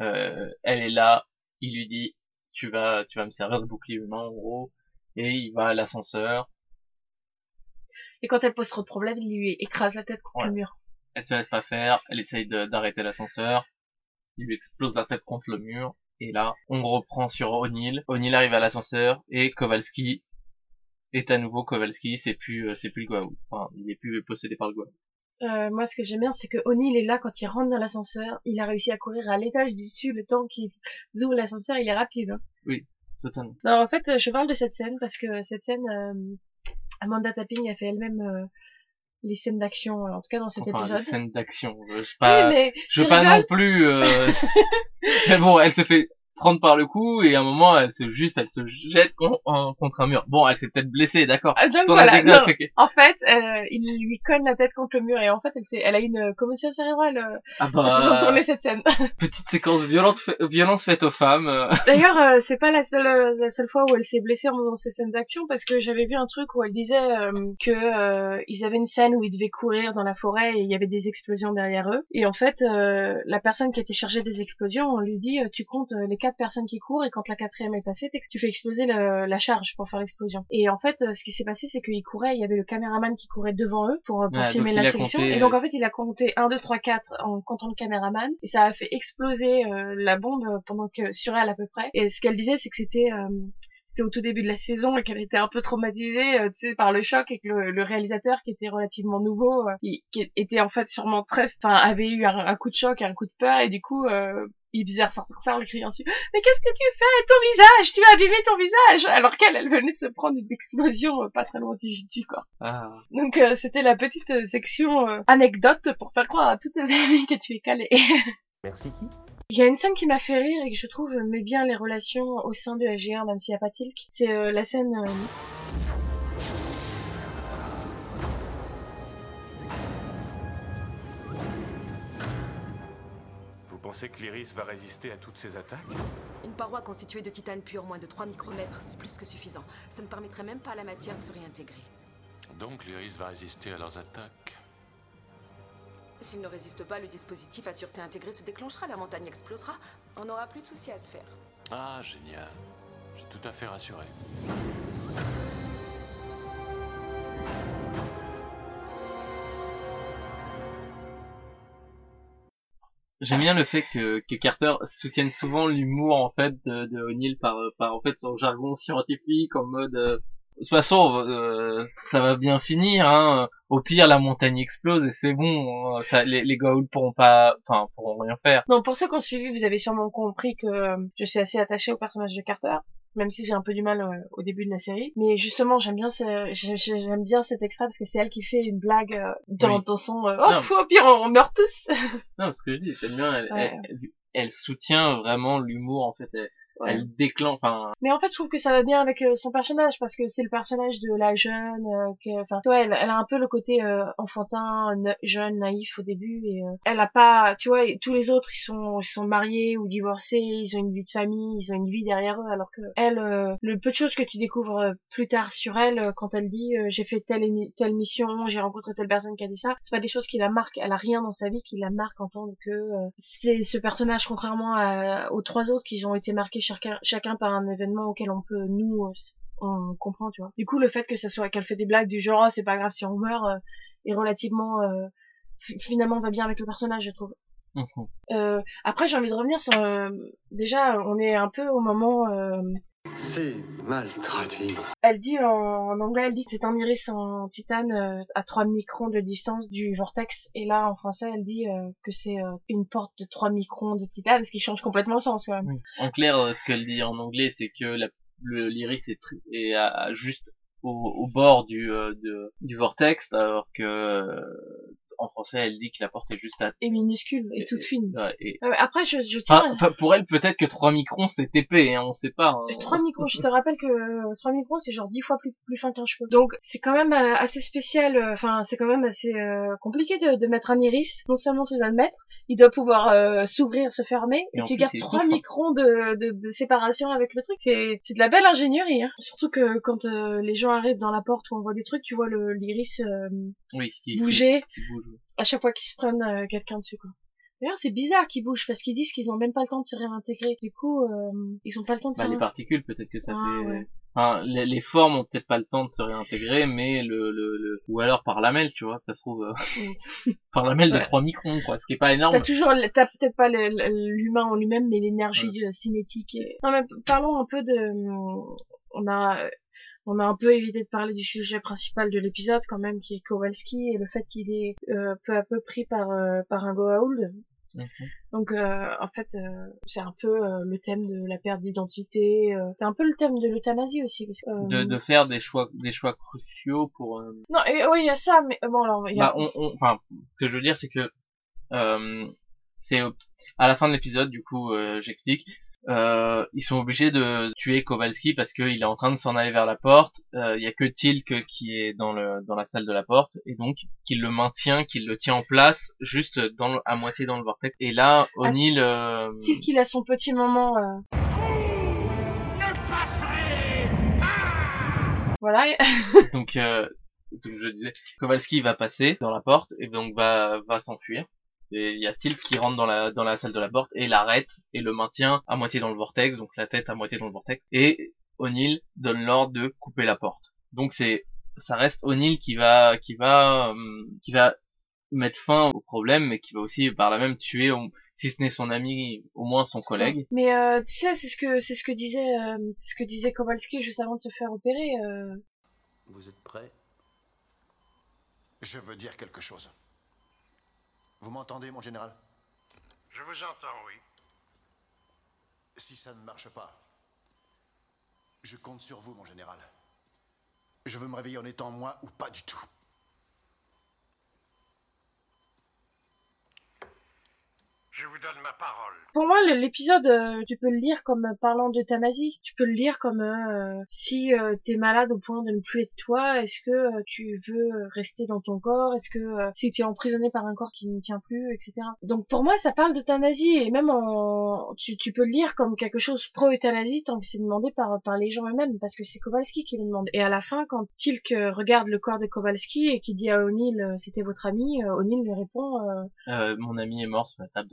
Euh, elle est là, il lui dit tu vas tu vas me servir de bouclier humain en gros et il va à l'ascenseur, Et quand elle pose trop de problèmes, il lui écrase la tête contre le mur. elle se laisse pas faire, elle essaye de- d'arrêter l'ascenseur, il lui explose la tête contre le mur et là on reprend sur O'Neill. O'Neill arrive à l'ascenseur et Kowalski est à nouveau Kowalski, c'est plus euh, c'est plus le Goa'uld. Enfin, il est plus possédé par le Goa'uld. Euh, moi, ce que j'aime bien, c'est que O'Neill est là quand il rentre dans l'ascenseur. Il a réussi à courir à l'étage du dessus le temps qu'il ouvre l'ascenseur. Il est rapide. hein. Totalement. Non, en fait, euh, je parle de cette scène parce que cette scène, euh, Amanda Tapping a fait elle-même euh, les scènes d'action, euh, en tout cas dans cet Enfin, épisode. les scènes d'action. Je sais pas, oui, mais je veux pas rigoles non plus. euh, mais bon, elle se fait prendre par le cou et à un moment, elle se juste, elle se jette con- en- contre un mur. Bon, elle s'est peut-être blessée, d'accord. Donc Ton voilà, anecdote, non. En fait, euh, il lui cogne la tête contre le mur et en fait, elle, s'est- elle a une euh, commotion cérébrale euh, Ah quand ils ont bah, tourné cette scène. petite séquence violente, violence faite aux femmes. euh. D'ailleurs, euh, c'est pas la seule euh, la seule fois où elle s'est blessée en faisant ces scènes d'action parce que j'avais vu un truc où elle disait euh, que euh, ils avaient une scène où ils devaient courir dans la forêt et il y avait des explosions derrière eux et en fait euh, la personne qui était chargée des explosions on lui dit euh, tu comptes euh, les quatre personnes qui courent et quand la quatrième est passée tu fais exploser le- la charge pour faire l'explosion. Et en fait euh, ce qui s'est passé c'est qu'ils couraient il y avait le caméraman qui courait devant eux pour, euh, pour filmer la sélection. compté, et donc euh, en fait il a compté 1 2 3 4 en comptant le caméraman. Et ça a fait exploser euh, la bombe pendant que sur elle à peu près. Et ce qu'elle disait c'est que c'était euh, c'était au tout début de la saison et qu'elle était un peu traumatisée euh, tu sais par le choc et que le, le réalisateur qui était relativement nouveau euh, qui était en fait sûrement très enfin avait eu un, un coup de choc un coup de peur. Et du coup euh, il faisait ressortir ça en criant dessus mais qu'est-ce que tu fais? Ton visage tu as abîmé ton visage alors qu'elle elle venait de se prendre une explosion euh, pas très loin du quoi Ah. donc euh, c'était la petite euh, section euh, anecdote pour faire croire à tous tes amis que tu es calé. Merci qui? Il y a une scène qui m'a fait rire et que je trouve met bien les relations au sein de SG1 même s'il n'y a pas Tilk. C'est euh, la scène pensez que l'Iris va résister à toutes ces attaques Une paroi constituée de titane pur, moins de 3 micromètres, c'est plus que suffisant. Ça ne permettrait même pas à la matière de se réintégrer. Donc l'Iris va résister à leurs attaques. S'il ne résiste pas, le dispositif à sûreté intégrée se déclenchera, la montagne explosera. On n'aura plus de soucis à se faire. Ah, génial. J'ai tout à fait rassuré. J'aime bien le fait que, que Carter soutienne souvent l'humour en fait de, de O'Neill par, par en fait son jargon scientifique en mode euh, toute façon, euh, ça va bien finir. Hein. Au pire, la montagne explose et c'est bon. hein. Ça, les, les pourront pas, enfin, pourront rien faire. Non, pour ceux qui ont suivi, vous avez sûrement compris que euh, je suis assez attachée au personnage de Carter. Même si j'ai un peu du mal euh, au début de la série, mais justement j'aime bien ce, j'ai- j'ai- j'aime bien cet extrait parce que c'est elle qui fait une blague euh, dans, Oui. dans son euh, oh faut, au pire on, on meurt tous. Non, ce que je dis, c'est bien. Elle, Ouais. elle, elle soutient vraiment l'humour. En fait, elle, Ouais. elle déclenche. Enfin, Mais en fait, je trouve que ça va bien avec euh, son personnage parce que c'est le personnage de la jeune. euh, Enfin, tu vois, elle, elle a un peu le côté euh, enfantin, jeune, naïf au début et euh, elle a pas, tu vois, tous les autres ils sont ils sont mariés ou divorcés, ils ont une vie de famille, ils ont une vie derrière eux, alors que elle, euh, le peu de choses que tu découvres euh, plus tard sur elle, euh, quand elle dit euh, j'ai fait telle telle mission, j'ai rencontré telle personne qui a dit ça, c'est pas des choses qui la marquent. Elle a rien dans sa vie qui la marque en tant que euh, c'est ce personnage contrairement à- aux trois autres qui ont été marqués chacun chacun par un événement auquel on peut nous euh, on comprend tu vois. Du coup le fait que ça soit qu'elle fait des blagues du genre Ah, c'est pas grave si on meurt euh, est relativement euh, fi- finalement va bien avec le personnage je trouve. Euh, après j'ai envie de revenir sur déjà on est un peu au moment C'est mal traduit. elle dit en, en anglais elle dit que c'est un iris en titane euh, à 3 microns de distance du vortex et là en français elle dit euh, que c'est euh, une porte de 3 microns de titane ce qui change complètement le sens quand même Oui. En clair, ce qu'elle dit en anglais, c'est que l'iris est, tr- est à- à juste au, au bord du euh, de- du vortex, alors que euh, en français, elle dit que la porte est juste à et minuscule et, toute fine ouais, et- Euh, après je, je tiens Enfin, enfin, pour elle, peut-être que 3 microns c'est épais, hein, on sait pas. hein. Et 3 microns, je te rappelle que euh, 3 microns c'est genre 10 fois plus, plus fin qu'un cheveu. Donc c'est quand même euh, assez spécial, euh, enfin c'est quand même assez euh, compliqué de, de mettre un iris. Non seulement tu dois le mettre, il doit pouvoir euh, s'ouvrir, se fermer, Et tu plus, gardes il est 3 tout fin. microns de, de, de séparation avec le truc. C'est c'est de la belle ingénierie. Hein. Surtout que quand euh, les gens arrivent dans la porte ou on voit des trucs, tu vois le l'iris euh, Oui, bouger qui- qui bouge. À chaque fois qu'ils se prennent euh, quelqu'un dessus quoi. D'ailleurs, c'est bizarre qu'ils bougent parce qu'ils disent qu'ils ont même pas le temps de se réintégrer. Du coup, euh, ils ont pas le temps de Bah, se les particules, peut-être que ça Ah, fait. ouais. Enfin, les, les formes ont peut-être pas le temps de se réintégrer, mais le, le, le... ou alors par lamelle, tu vois, ça se trouve euh, par lamelle de Ouais. 3 microns, quoi, ce qui est pas énorme. T'as toujours, t'as peut-être pas l'humain en lui-même, mais l'énergie euh, cinétique. Et... Non, mais parlons un peu de, on a, on a un peu évité de parler du sujet principal de l'épisode quand même, qui est Kowalski et le fait qu'il est euh, peu à peu pris par euh, par un Goa'uld. Mhm. Donc euh, en fait, euh, c'est un peu euh, le thème de la perte d'identité. euh, c'est un peu le thème de l'euthanasie aussi, parce que euh, De, de faire des choix, des choix cruciaux pour. euh, non, et, oui, il y a ça, mais bon alors, y a... Bah, on, on- enfin, ce que je veux dire, c'est que euh, c'est à la fin de l'épisode, du coup, euh, j'explique. Euh, ils sont obligés de tuer Kowalski parce qu'il est en train de s'en aller vers la porte. Euh, Il y a que Tilk qui est dans le dans la salle de la porte et donc qu'il le maintient, qu'il le tient en place juste dans le- à moitié dans le vortex. Et là, O'Neill, euh, S'il qu'il a son petit moment. euh, Voilà. donc, euh, donc je disais, Kowalski va passer dans la porte et donc va va s'enfuir. Et il y a Tilk qui rentre dans la dans la salle de la porte et l'arrête et le maintient à moitié dans le vortex, donc la tête à moitié dans le vortex. Et O'Neill donne l'ordre de couper la porte. Donc c'est ça reste O'Neill qui va qui va euh, qui va mettre fin au problème, mais qui va aussi par là même tuer, si ce n'est son ami, au moins son collègue. Mais euh, tu sais, c'est ce que c'est ce que disait euh, c'est ce que disait Kowalski juste avant de se faire opérer. euh, Vous êtes prêts? Je veux dire quelque chose. Vous m'entendez, mon général? Je vous entends, oui. Si ça ne marche pas, je compte sur vous, mon général. Je veux me réveiller en étant moi ou pas du tout. Je vous donne ma parole. Pour moi, l'épisode, euh, tu peux le lire comme euh, parlant d'euthanasie. Tu peux le lire comme euh, si euh, t'es malade au point de ne plus être toi, est-ce que euh, tu veux rester dans ton corps? Est-ce que euh, si tu es emprisonné par un corps qui ne tient plus, etc. Donc pour moi, ça parle d'euthanasie et même en, tu, tu peux le lire comme quelque chose pro-euthanasie tant que c'est demandé par par les gens eux-mêmes parce que c'est Kowalski qui le demande. Et à la fin, quand Tilk regarde le corps de Kowalski et qui dit à O'Neill euh, c'était votre ami, O'Neill lui répond euh, Euh, mon ami est mort sur la table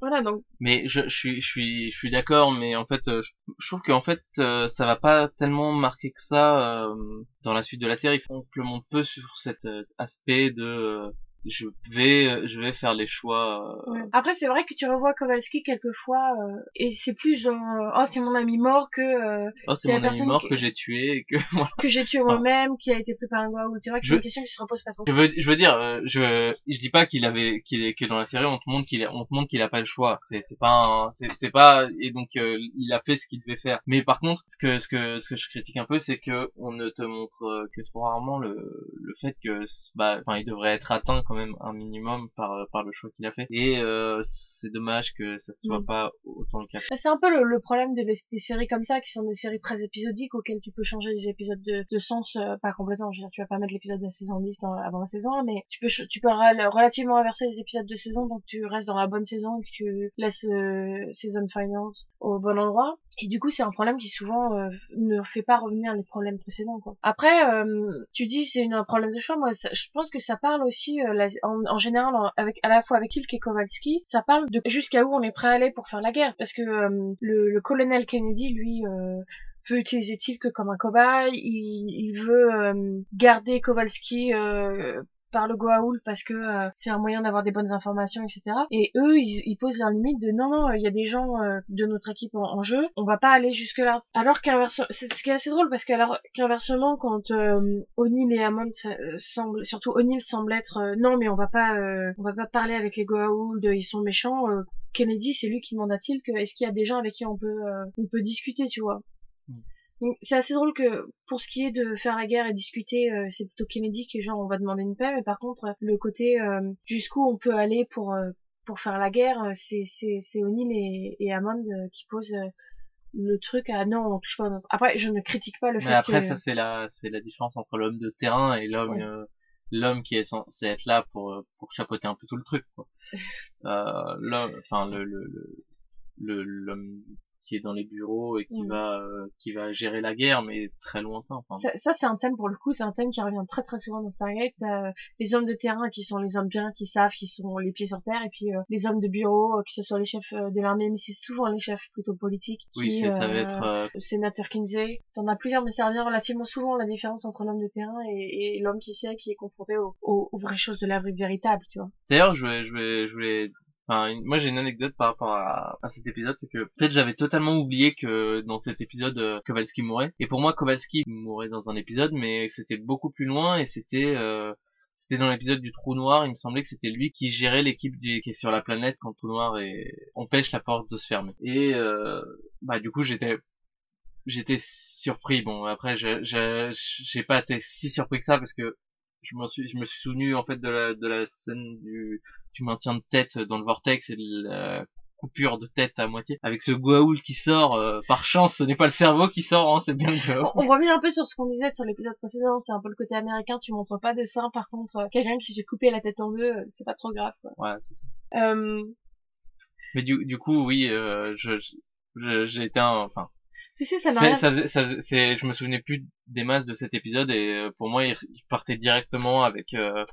voilà donc Mais je, je suis, je suis, je suis d'accord, mais en fait, euh, je, je trouve qu'en fait, euh, ça va pas tellement marquer que ça euh, dans la suite de la série. On le montre peu sur cet aspect de je vais euh, je vais faire les choix euh, Ouais. Après, c'est vrai que tu revois Kowalski quelquefois, euh, et c'est plus genre, oh, c'est mon ami mort que, euh, oh c'est la mon ami personne mort que j'ai tué et que voilà. que j'ai tué moi-même, qui a été pris par un Goa'uld. C'est vrai que Je- c'est une question qui se repose pas trop. Je veux, je veux dire, euh, je, je dis pas qu'il avait, qu'il est, que dans la série on te montre qu'il est, on te montre qu'il a pas le choix. C'est, c'est pas, c'est, c'est pas, et donc euh, il a fait ce qu'il devait faire. Mais par contre, ce que, ce que, ce que je critique un peu, c'est que on ne te montre que trop rarement le, le fait que, bah, enfin, il devrait être atteint quand même un minimum par, par le choix qu'il a fait. Et euh, c'est dommage que ça soit Mm. pas autant le cas. Bah, C'est un peu le, le problème de les- des séries comme ça, qui sont des séries très épisodiques, auxquelles tu peux changer les épisodes de, de sens, euh, pas complètement, je veux dire, tu vas pas mettre l'épisode de la saison 10 dans- avant la saison 1, mais tu peux, tu peux rel- relativement inverser les épisodes de saison, donc tu restes dans la bonne saison, et que tu laisses euh, season finals au bon endroit. Et du coup, c'est un problème qui souvent euh, ne fait pas revenir les problèmes précédents, quoi. Après, euh, tu dis c'est un problème de choix, moi, ça- je pense que ça parle aussi, euh, la- en, en général, à la fois avec Tilk et Kowalski, ça parle de jusqu'à où on est prêt à aller pour faire la guerre, parce que euh, le, le colonel Kennedy, lui, euh, veut utiliser Tilk comme un cobaye, il, il veut euh, garder Kowalski euh, par le Goa'uld parce que euh, c'est un moyen d'avoir des bonnes informations, etc. Et eux, ils, posent leurs limites de non, non, il y a des gens euh, de notre équipe en, jeu, on va pas aller jusque là. Alors qu'inversement, c'est ce qui est assez drôle parce qu'alors qu'inversement, quand euh, et Hammond euh, semblent, surtout O'Neill semble être euh, non, mais on va pas, euh, on va pas parler avec les Goa'uld, ils sont méchants. euh, Kennedy, c'est lui qui demande à Tilk, est-ce qu'il y a des gens avec qui on peut, euh, on peut discuter, tu vois. Donc c'est assez drôle que pour ce qui est de faire la guerre et discuter, euh, c'est plutôt Kennedy qui est genre on va demander une paix, mais par contre le côté euh, jusqu'où on peut aller pour euh, pour faire la guerre, euh, c'est c'est c'est O'Neill et, et Hammond euh, qui posent euh, le truc à non on touche pas à notre. Après je ne critique pas le Mais fait après, que ça c'est la, c'est la différence entre l'homme de terrain et l'homme, Ouais. euh, l'homme qui est censé être là pour euh, pour chapeauter un peu tout le truc. Quoi. Euh, l'homme, enfin le le- l'homme qui est dans les bureaux et qui va euh, qui va gérer la guerre, mais très lointain. Enfin, ça, ça, c'est un thème pour le coup, c'est un thème qui revient très très souvent dans Stargate. Euh, les hommes de terrain qui sont les hommes bien, qui savent, qui sont les pieds sur terre, et puis euh, les hommes de bureau, euh, que ce soit les chefs euh, de l'armée, mais c'est souvent les chefs plutôt politiques. Qui, oui, ça va euh, être euh, le sénateur Kinsey. T'en as plusieurs, mais ça revient relativement souvent la différence entre l'homme de terrain et, et l'homme qui sait, qui est confronté aux, aux, aux vraies choses de la vie véritable, tu vois. D'ailleurs, je voulais, je voulais, je voulais, enfin, une- moi j'ai une anecdote par rapport à, cet épisode, c'est que, en fait, j'avais totalement oublié que dans cet épisode, euh, Kowalski mourait. Et pour moi, Kowalski mourait dans un épisode, mais c'était beaucoup plus loin et c'était, euh, c'était dans l'épisode du trou noir, il me semblait que c'était lui qui gérait l'équipe du- qui est sur la planète quand le trou noir et empêche la porte de se fermer. Et euh, bah du coup j'étais j'étais surpris. Bon après j'ai pas été si surpris que ça parce que je me suis je me suis souvenu en fait de la de la scène du du maintien de tête dans le vortex et de la coupure de tête à moitié avec ce Goa'uld qui sort euh, par chance ce n'est pas le cerveau qui sort hein, c'est bien que On, on revient un peu sur ce qu'on disait sur l'épisode précédent, c'est un peu le côté américain, tu montres pas de sein, par contre, euh, quelqu'un qui se fait couper la tête en deux, euh, c'est pas trop grave, quoi. ouais, c'est ça. Euh, mais du du coup oui euh, je je- j'ai été un enfin tu sais, ça n'a ça faisait- ça faisait- c'est, je me souvenais plus des masses de cet épisode et euh, pour moi il, il partait directement avec euh,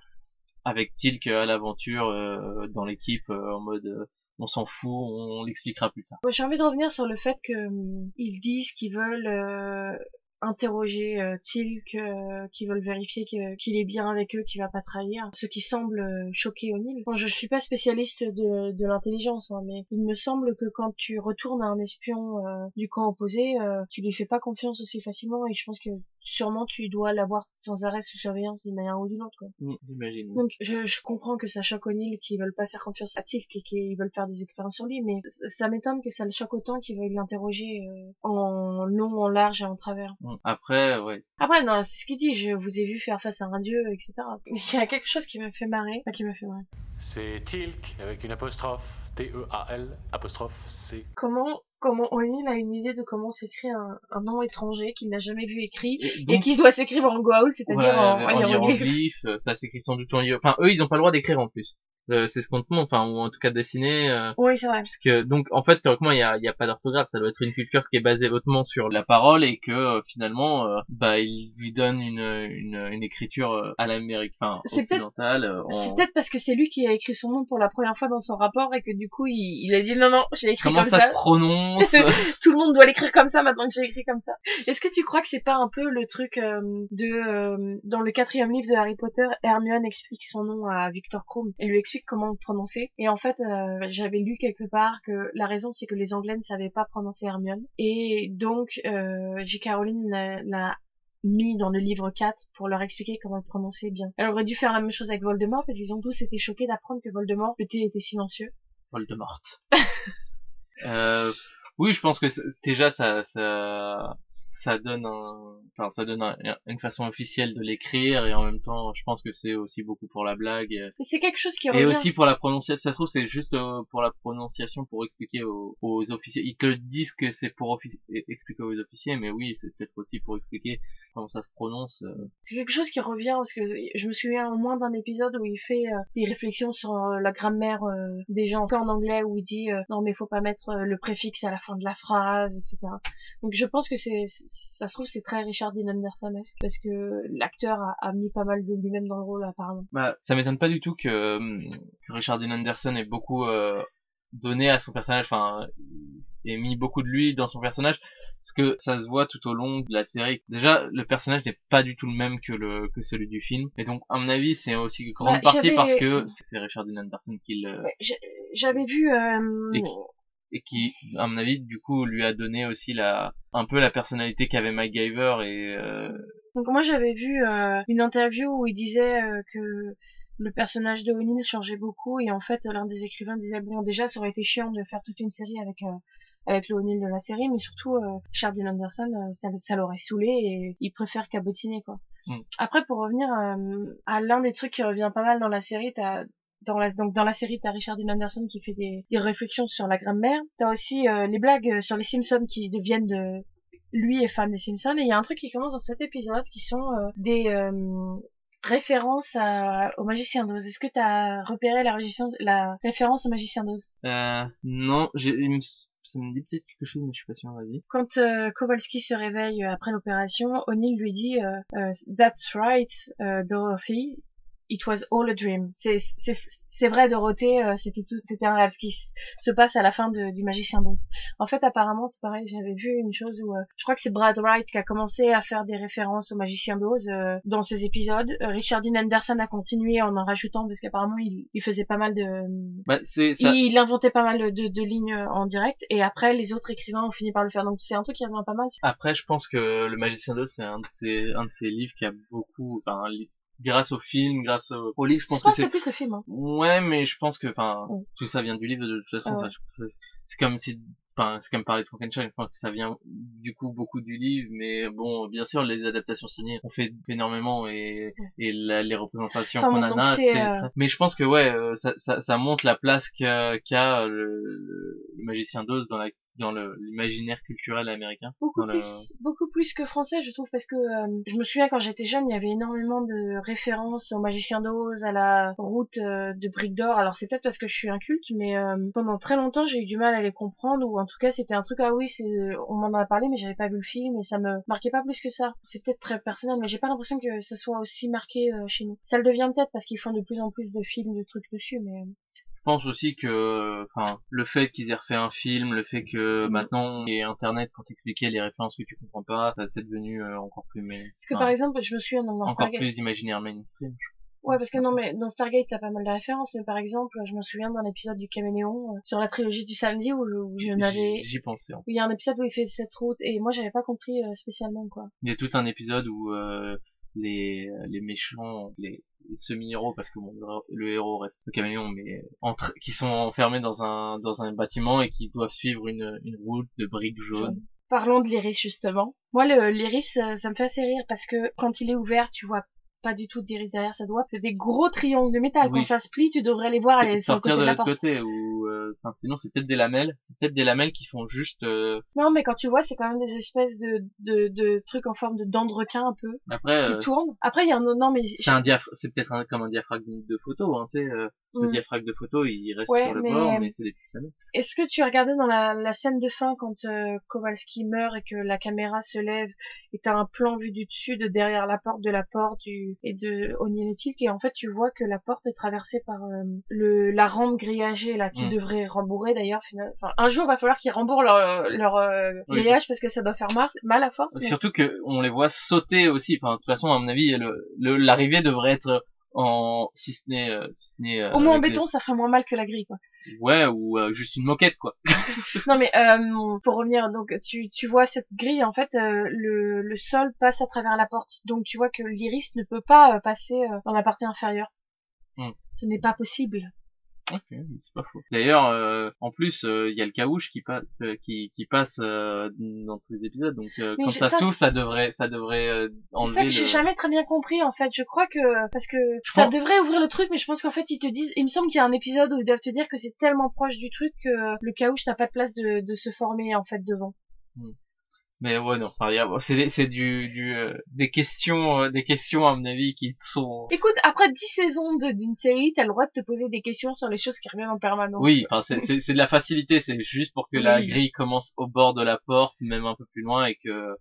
avec Tilk à l'aventure euh, dans l'équipe euh, en mode euh, on s'en fout, on l'expliquera plus tard. Moi, j'ai envie de revenir sur le fait que hum, ils disent qu'ils veulent euh, interroger euh, Tilk, euh, qu'ils veulent vérifier qu'il est bien avec eux, qu'il va pas trahir, ce qui semble euh, choquer O'Neill. Bon, je suis pas spécialiste de, de l'intelligence, hein, mais il me semble que quand tu retournes à un espion euh, du camp opposé, euh, tu lui fais pas confiance aussi facilement, et je pense que sûrement tu dois l'avoir sans arrêt sous surveillance d'une manière ou d'une autre. Quoi. Mm. Donc je, je comprends que ça choque O'Neill qu'ils veulent pas faire confiance à Tilk et qu'ils veulent faire des expériences sur lui, mais ça m'étonne que ça le choque autant qu'ils veuillent l'interroger euh, en long, en large et en travers. Mm. Après ouais. Après non, c'est ce qu'il dit, je vous ai vu faire face à un dieu, etc. Il y a quelque chose qui m'a fait marrer, enfin, qui m'a fait marrer. C'est Tilk avec une apostrophe, T-E-A-L, apostrophe C. Comment comment O'Neill a une idée de comment s'écrire un, un nom étranger qu'il n'a jamais vu écrit Et qui doit s'écrire en Goa'uld, c'est-à-dire Voilà, en, en en hiéroglyphe. ça s'écrit sans doute en hiéroglyphe. Enfin eux ils ont pas le droit d'écrire en plus. Euh, c'est ce qu'on te montre, enfin, ou en tout cas dessiné. euh, Oui, c'est vrai. parce que donc en fait théoriquement il y a, il y a pas d'orthographe, ça doit être une culture qui est basée hautement sur la parole et que euh, finalement euh, bah il lui donne une une, une écriture euh, à l'amérique, enfin C'est peut-être- occidentale. C'est en- peut-être parce que c'est lui qui a écrit son nom pour la première fois dans son rapport et que du coup il, il a dit non non j'ai écrit Comment comme ça, ça. se prononce? Tout le monde doit l'écrire comme ça maintenant que j'ai écrit comme ça. Est-ce que tu crois que c'est pas un peu le truc euh, de euh, dans le quatrième livre de Harry Potter, Hermione explique son nom à Victor Krum et lui explique comment le prononcer. Et en fait, euh, j'avais lu quelque part que la raison c'est que les Anglais ne savaient pas prononcer Hermione et donc euh, J. Caroline l'a- mis dans le livre 4 pour leur expliquer comment le prononcer bien. Elle aurait dû faire la même chose avec Voldemort parce qu'ils ont tous été choqués d'apprendre que Voldemort, le T était silencieux. Voldemort. euh, oui, je pense que déjà ça ça ça donne un enfin ça donne un- une façon officielle de l'écrire et en même temps je pense que c'est aussi beaucoup pour la blague et, c'est quelque chose qui et revient. aussi pour la prononciation. Ça se trouve c'est juste euh, pour la prononciation pour expliquer aux, aux officiers. Ils te disent que c'est pour offici- expliquer aux officiers, mais oui c'est peut-être aussi pour expliquer comment ça se prononce. euh. C'est quelque chose qui revient parce que je me souviens au moins d'un épisode où il fait euh, des réflexions sur la grammaire des gens en anglais où il dit non mais faut pas mettre le préfixe à la fin de la phrase etc. Donc je pense que c'est ça se trouve c'est très Richard Dean Anderson-esque parce que l'acteur a, a mis pas mal de lui-même dans le rôle apparemment. Bah, ça m'étonne pas du tout que, hum, que Richard Dean Anderson ait beaucoup euh, donné à son personnage, enfin, ait mis beaucoup de lui dans son personnage, parce que ça se voit tout au long de la série. Déjà, le personnage n'est pas du tout le même que le que celui du film, et donc à mon avis, c'est aussi grande Bah, partie parce que c'est Richard Dean Anderson qui le J'avais vu euh, et qui, et qui, à mon avis, du coup, lui a donné aussi la un peu la personnalité qu'avait MacGyver et euh, Donc moi j'avais vu euh, une interview où il disait euh, que le personnage de O'Neill changeait beaucoup et en fait l'un des écrivains disait bon déjà ça aurait été chiant de faire toute une série avec avec le O'Neill de la série mais surtout euh, Anderson euh, ça, ça l'aurait saoulé et il préfère cabotiner quoi. Mm. Après pour revenir euh, à l'un des trucs qui revient pas mal dans la série t'as dans la, donc dans la série, t'as Richard Dean Anderson qui fait des, des réflexions sur la grammaire. T'as aussi euh, les blagues euh, sur les Simpsons qui deviennent de, lui est fan des Simpsons et il y a un truc qui commence dans cet épisode qui sont euh, des euh, références à, au magicien d'Oz. Est-ce que tu as repéré la, référence au magicien d'Oz? Euh, non, j'ai ça me dit peut-être quelque chose, mais je suis pas sûr. Vas-y. Quand euh, Kowalski se réveille après l'opération, O'Neill lui dit euh, That's right, euh, Dorothy. It was all a dream. C'est c'est c'est vrai Dorothée, euh, c'était tout c'était un rêve ce qui se passe à la fin de, du magicien d'Oz. En fait apparemment c'est pareil, j'avais vu une chose où euh, je crois que c'est Brad Wright qui a commencé à faire des références au magicien d'Oz euh, dans ses épisodes. Euh, Richard Dean Anderson a continué en en rajoutant parce qu'apparemment il, il faisait pas mal de Bah, c'est ça. il inventait pas mal de, de lignes en direct et après les autres écrivains ont fini par le faire donc c'est un truc qui revient pas mal Après, je pense que Le Magicien d'Oz, c'est un de ces, un de ces livres qui a beaucoup, enfin, un li- grâce au film, grâce au, au livre, je je pense pense que c'est plus ce film hein. ouais, mais je pense que, enfin, tout ça vient du livre de toute façon. Ah ouais. Je- c'est- comme si, enfin, c'est comme parler de Frankenstein, je pense que ça vient du coup beaucoup du livre, mais bon, bien sûr, les adaptations signées ont fait énormément et, et la- les représentations Enfin, qu'on en a, euh, mais je pense que ouais, euh, ça, ça, ça montre la place qu'a, le, le, le Magicien d'Oz dans la, dans l'imaginaire culturel américain. beaucoup le- plus beaucoup plus que français je trouve parce que euh, je me souviens quand j'étais jeune il y avait énormément de références au magicien d'Oz à la route euh, de Brique d'Or alors c'est peut-être parce que je suis un culte mais euh, pendant très longtemps j'ai eu du mal à les comprendre ou en tout cas c'était un truc ah oui c'est on m'en a parlé mais j'avais pas vu le film et ça me marquait pas plus que ça c'est peut-être très personnel mais j'ai pas l'impression que ça soit aussi marqué euh, chez nous ça le devient peut-être parce qu'ils font de plus en plus de films de trucs dessus mais euh, pense aussi que, enfin, le fait qu'ils aient refait un film, le fait que maintenant il y ait internet pour t'expliquer les références que tu comprends pas, ça c'est devenu euh, encore plus mais parce que par exemple je me souviens dans, encore Stargate plus imaginaire mainstream. Ouais, parce que non, mais dans Stargate, t'as pas mal de références, mais par exemple, je me souviens d'un épisode du Caméléon, euh, sur la trilogie du samedi, où, où je n'avais... J'y pensais. où il y a un épisode où il fait cette route, et moi, j'avais pas compris euh, spécialement, quoi. Il y a tout un épisode où euh, les les méchants, les, semi-héros, parce que bon, le, héros reste le caméléon, mais entre, qui sont enfermés dans un dans un bâtiment et qui doivent suivre une une route de briques jaunes. Parlons de l'iris, justement. Moi, l'iris, euh, ça me fait assez rire, parce que quand il est ouvert, tu vois pas du tout d'iris derrière sa doigt. C'est des gros triangles de métal. Oui. Quand ça se plie, tu devrais les voir aller sur le côté sortir de de la l'autre porte. côté ou euh, enfin sinon c'est peut-être des lamelles c'est peut-être des lamelles qui font juste euh, Non, mais quand tu vois, c'est quand même des espèces de, de, de trucs en forme de dents de requin, un peu, après qui euh, tournent. Après, il y a un... Non, mais... c'est un diaph c'est peut-être un- comme un diaphragme de photo hein tu sais euh, Le Mm. diaphragme de photo, il reste Ouais, sur le mais- bord, mais c'est des petites anneaux. Est-ce que tu as regardé dans la, la scène de fin quand euh, Kowalski meurt et que la caméra se lève et t'as un plan vu du dessus de derrière la porte de la porte du et de O'Neill et en fait tu vois que la porte est traversée par euh, le la rampe grillagée là qui devrait rembourrer d'ailleurs finalement. Enfin, un jour va falloir qu'ils rembourrent leur leur euh, Oui. grillage parce que ça doit faire mal, mal à force. mais- Surtout que on les voit sauter aussi. Enfin, de toute façon, à mon avis, le le- l'arrivée devrait être en si ce n'est euh, si ce n'est euh, Au moins en béton, ça ferait moins mal que la grille, quoi. Ouais, ou euh, juste une moquette quoi. Non mais euh, pour revenir, donc tu, tu vois cette grille, en fait, euh, le, le sol passe à travers la porte. Donc tu vois que l'iris ne peut pas euh, passer euh, dans la partie inférieure. Hmm. Ce n'est pas possible. Ok, c'est pas faux. D'ailleurs, euh, en plus, euh, il y a le caouche qui passe, qui, qui passe euh, dans tous les épisodes. Donc, euh, quand ça s'ouvre, ça devrait, ça devrait euh, C'est enlever ça que le. j'ai jamais très bien compris en fait. Je crois que parce que ça pense- devrait ouvrir le truc, mais je pense qu'en fait ils te disent. Il me semble qu'il y a un épisode où ils doivent te dire que c'est tellement proche du truc que le caouche n'a pas de place de, de se former en fait devant. Mais ouais, non. Enfin, c'est c'est du, du euh, des questions, euh, des questions à mon avis qui sont. Écoute, après 10 saisons d'une série, t'as le droit de te poser des questions sur les choses qui reviennent en permanence. Oui, enfin, c'est c'est c'est de la facilité. C'est juste pour que la grille commence au bord de la porte, même un peu plus loin, et que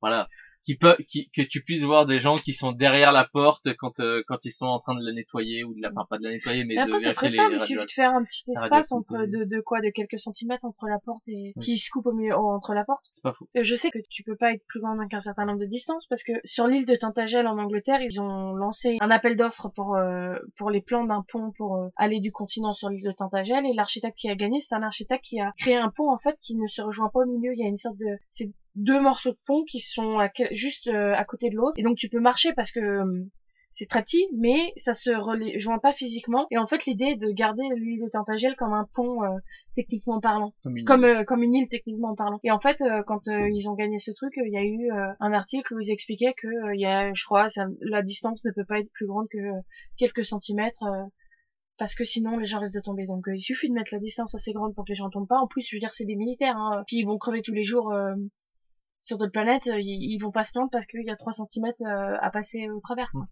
voilà, qui peut, qui, que tu puisses voir des gens qui sont derrière la porte quand euh, quand ils sont en train de la nettoyer ou de la, enfin, pas de la nettoyer, mais de après, ça serait vérifier simple, il suffit de faire un petit espace entre de, de quoi, de quelques centimètres entre la porte et Oui. qui se coupe au milieu entre la porte. C'est pas faux. Euh, Je sais que tu peux pas être plus grand qu'un certain nombre de distances parce que sur l'île de Tintagel en Angleterre, ils ont lancé un appel d'offres pour euh, pour les plans d'un pont pour euh, aller du continent sur l'île de Tintagel et l'architecte qui a gagné, c'est un architecte qui a créé un pont en fait qui ne se rejoint pas au milieu. Il y a une sorte de c'est deux morceaux de pont qui sont à juste euh, à côté de l'autre et donc tu peux marcher parce que euh, c'est très petit, mais ça se rejoint pas physiquement. Et en fait, l'idée est de garder l'île de Tintagel comme un pont euh, techniquement parlant, Comme une- comme euh, comme une île techniquement parlant. Et en fait, euh, quand ils ont gagné ce truc, il y a eu un article où ils expliquaient que il y a, je crois, ça, la distance ne peut pas être plus grande que quelques centimètres. euh, parce que sinon les gens risquent de tomber. Donc il suffit de mettre la distance assez grande pour que les gens tombent pas. En plus, je veux dire, c'est des militaires, hein. puis ils vont crever tous les jours euh, sur d'autres planètes. euh, Ils, ils vont pas se plaindre parce qu'il y a 3 centimètres euh, à passer au travers. quoi.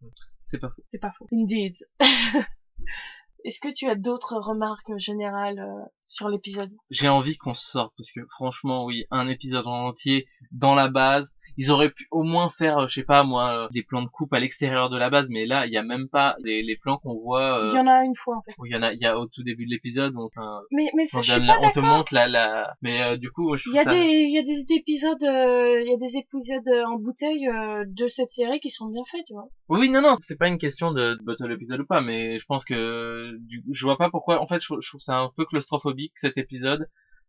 C'est pas faux. C'est pas faux. Indeed. Est-ce que tu as d'autres remarques générales euh, sur l'épisode? J'ai envie qu'on se sorte parce que franchement, oui, un épisode en entier dans la base. Ils auraient pu au moins faire, euh, je sais pas moi, euh, des plans de coupe à l'extérieur de la base, mais là, il y a même pas les, les plans qu'on voit. euh, Il y en a une fois en fait. il y en a, il y a au tout début de l'épisode, donc un- Mais mais ça, on, je suis pas la- on te montre la, la, mais euh, du coup, je Il trouve y a ça. des il y a des épisodes euh, il y a des épisodes en bouteille euh, de cette série qui sont bien faits, tu vois. Oui, non, non, c'est pas une question de de bottle épisode ou pas, mais je pense que du, je vois pas pourquoi. En fait, je, je trouve ça un peu claustrophobique cet épisode,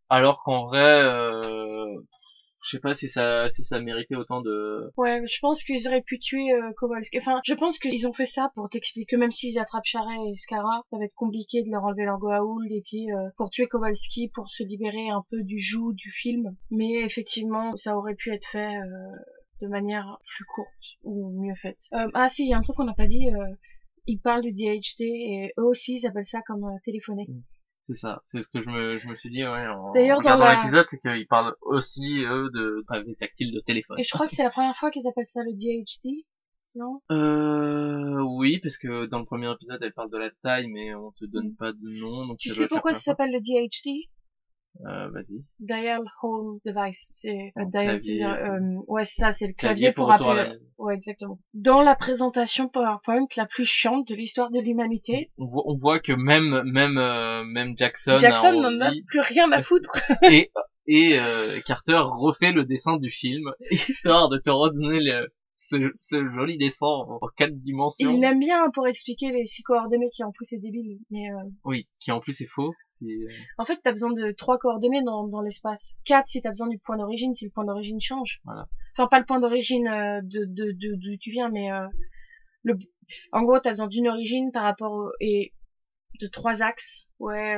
alors qu'en vrai, euh, je sais pas si ça si ça méritait autant de. Ouais, je pense qu'ils auraient pu tuer euh, Kowalski. Enfin, je pense qu'ils ont fait ça pour t'expliquer que même s'ils attrapent Charret et Scara, ça va être compliqué de leur enlever leur Goa'uld et puis euh, pour tuer Kowalski, pour se libérer un peu du joug du film. Mais effectivement, ça aurait pu être fait euh, de manière plus courte ou mieux faite. Euh, ah si, il y a un truc qu'on n'a pas dit. Euh, ils parlent du DHT et eux aussi ils appellent ça comme téléphoner. C'est ça, c'est ce que je me je me suis dit ouais. En, D'ailleurs, en dans regardant la- l'épisode, c'est qu'ils parlent aussi eux de pavé tactile de téléphone. Et je crois que c'est la première fois qu'ils appellent ça le DHT. Non? Euh, oui, parce que dans le premier épisode, elle parle de la taille, mais on te donne pas de nom, donc Tu ça sais doit être la pourquoi ça s'appelle le DHT. Euh, vas-y. Dial Home Device. C'est euh, dial, clavier, euh, ouais, c'est ça, c'est le clavier clavier, pour pour, la appeler. Ouais, exactement. Dans la présentation PowerPoint la plus chiante de l'histoire de l'humanité, On voit, on voit que même même euh, même Jackson, Jackson n'en a plus rien à foutre. et et euh, Carter refait le dessin du film histoire de te redonner le, ce, ce joli dessin en quatre dimensions. Il l'aime bien pour expliquer les six coordonnées qui en plus est débile. Mais euh, Oui, qui en plus est faux. Euh, en fait, t'as besoin de trois coordonnées dans, dans l'espace. Quatre si t'as besoin du point d'origine, si le point d'origine change. Voilà. Enfin, pas le point d'origine euh, de de de- d'où tu viens, mais euh, le. En gros, t'as besoin d'une origine par rapport au, et de trois axes. Ouais,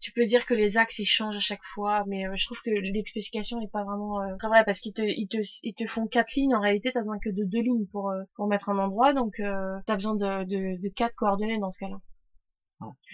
tu peux dire que les axes ils changent à chaque fois, mais euh, je trouve que l'explication est pas vraiment euh, très vraie parce qu'ils te ils te ils te font quatre lignes. En réalité, t'as besoin que de deux lignes pour euh, pour mettre un endroit, donc euh, t'as besoin de, de de quatre coordonnées dans ce cas-là.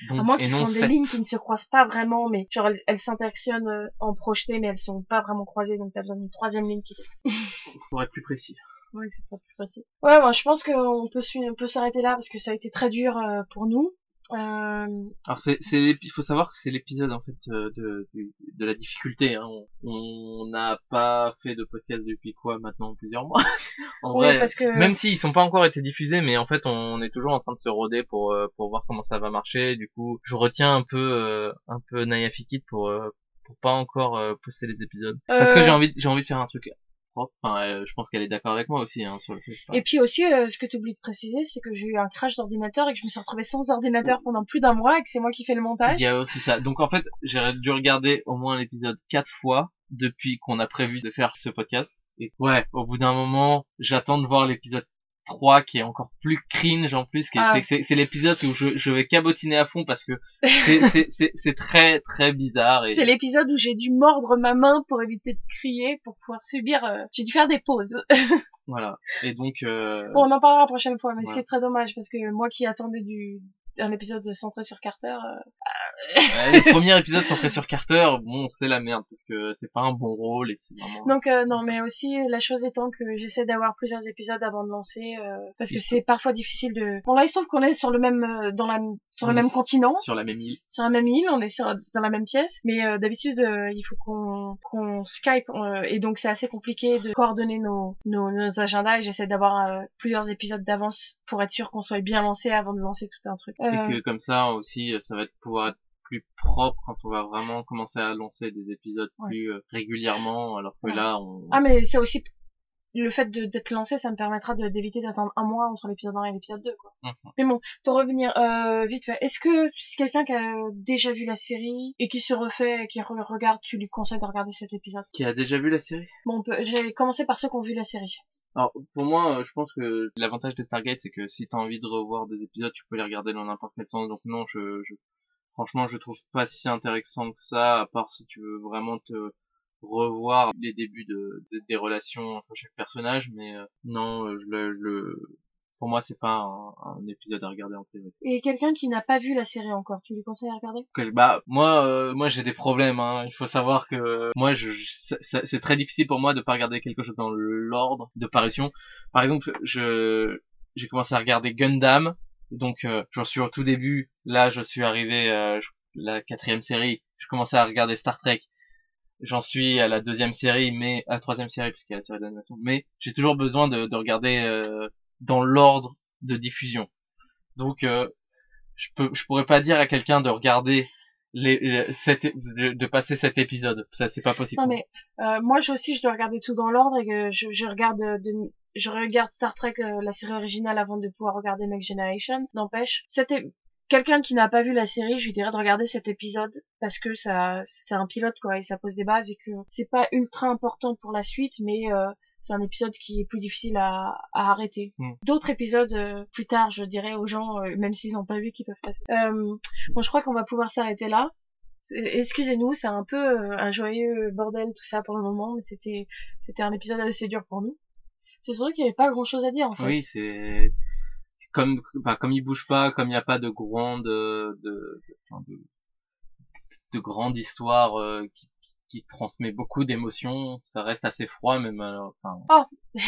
Donc, À moins qu'ils font des lignes qui ne se croisent pas vraiment, mais genre elles, elles s'interactionnent euh, en projeté, mais elles sont pas vraiment croisées, donc t'as besoin d'une troisième ligne qui. Pour être plus précis. Ouais, c'est pas plus facile. Ouais, bon, je pense qu'on peut on peut s'arrêter là parce que ça a été très dur euh, pour nous. Euh, Alors c'est il faut savoir que c'est l'épisode en fait euh, de de, de la difficulté. Hein. On- On n'a pas fait de podcast depuis quoi maintenant plusieurs mois? en Oui, vrai, parce que- même s'ils sont pas encore été diffusés, mais en fait on est toujours en train de se roder pour euh, pour voir comment ça va marcher. Du coup, je retiens un peu euh, un peu Naya Fikit pour euh, pour pas encore euh, poster les épisodes parce que j'ai envie j'ai envie de faire un truc propre. Enfin, euh, je pense qu'elle est d'accord avec moi aussi hein, sur le fait. Et puis aussi, euh, ce que tu oublies de préciser, c'est que j'ai eu un crash d'ordinateur et que je me suis retrouvée sans ordinateur pendant plus d'un mois et que c'est moi qui fais le montage. Il y a aussi ça. Donc en fait, j'ai dû regarder au moins l'épisode quatre fois depuis qu'on a prévu de faire ce podcast. Et ouais, au bout d'un moment, j'attends de voir l'épisode 3 qui est encore plus cringe en plus. qui Ah. c'est- l'épisode où je, je vais cabotiner à fond parce que c'est- très très bizarre. Et... C'est l'épisode où j'ai dû mordre ma main pour éviter de crier, pour pouvoir subir. euh, J'ai dû faire des pauses. Voilà. Et donc... Euh... Bon, on en parlera la prochaine fois, mais ce qui est très dommage parce que moi qui attendais du un épisode centré sur Carter, euh, ouais, le premier épisode centré sur Carter, bon, c'est la merde parce que c'est pas un bon rôle et c'est vraiment... Donc euh, non, mais aussi la chose étant que j'essaie d'avoir plusieurs épisodes avant de lancer euh, parce que c'est parfois difficile de. Bon là il se trouve qu'on est sur le même euh, dans la sur On le même continent, Sur la même île. sur la même île, on est sur dans la même pièce, mais euh, d'habitude euh, il faut qu'on qu'on Skype euh, et donc c'est assez compliqué de coordonner nos nos, nos agendas et j'essaie d'avoir euh, plusieurs épisodes d'avance pour être sûr qu'on soit bien lancé avant de lancer tout un truc. Et Euh, que comme ça aussi euh, ça va pouvoir être plus propre quand on va vraiment commencer à lancer des épisodes Ouais. plus euh, régulièrement alors que Ouais. là on Ah mais c'est aussi le fait de- d'être lancé, ça me permettra d'éviter d'attendre un mois entre l'épisode 1 et l'épisode 2 quoi. Mhm. Mais bon, pour revenir euh, vite fait, est-ce que c'est quelqu'un qui a déjà vu la série et qui se refait, qui re- regarde, tu lui conseilles de regarder cet épisode? Qui a déjà vu la série? Bon, j'ai commencé par ceux qui ont vu la série. Alors pour moi euh, je pense que l'avantage des Stargate c'est que si t'as envie de revoir des épisodes tu peux les regarder dans n'importe quel sens. Donc non je, je franchement je trouve pas si intéressant que ça à part si tu veux vraiment te revoir les débuts de, de- des relations entre chaque personnage. Mais euh, non euh, je le, je le pour moi c'est pas un, un épisode à regarder en privé. Et quelqu'un qui n'a pas vu la série encore, tu lui conseilles à regarder? Que- bah moi euh, moi j'ai des problèmes hein. il faut savoir que moi je, c'est très difficile pour moi de pas regarder quelque chose dans l'ordre de parution. Par exemple je j'ai commencé à regarder Gundam. Donc euh, j'en suis au tout début là je suis arrivé euh, la quatrième série. Je commençais à regarder Star Trek. J'en suis à la deuxième série mais à la troisième série puisqu'il y a la série d'animation. Mais j'ai toujours besoin de, de regarder euh, dans l'ordre de diffusion. Donc euh, je peux je pourrais pas dire à quelqu'un de regarder les, les- cet é- de, de passer cet épisode. Ça c'est pas possible. Non mais euh, moi je aussi je dois regarder tout dans l'ordre et que je, je regarde euh, de, je regarde Star Trek euh, la série originale avant de pouvoir regarder Next Generation. N'empêche, c'était quelqu'un qui n'a pas vu la série, je lui dirais de regarder cet épisode parce que ça c'est un pilote quoi et ça pose des bases et que c'est pas ultra important pour la suite mais euh, c'est un épisode qui est plus difficile à, à arrêter. Mm. D'autres épisodes euh, plus tard, je dirais aux gens, euh, même s'ils n'ont pas vu, qui peuvent passer. Euh, bon, je crois qu'on va pouvoir s'arrêter là. Excusez-nous, c'est un peu euh, un joyeux bordel tout ça pour le moment, mais c'était c'était un épisode assez dur pour nous. C'est surtout qu'il n'y avait pas grand chose à dire en fait. oui c'est comme bah, comme il bouge pas comme il n'y a pas de grande de de, enfin, de, de grande histoire euh, qui, qui, transmet beaucoup d'émotions ça reste assez froid même alors, enfin Oh,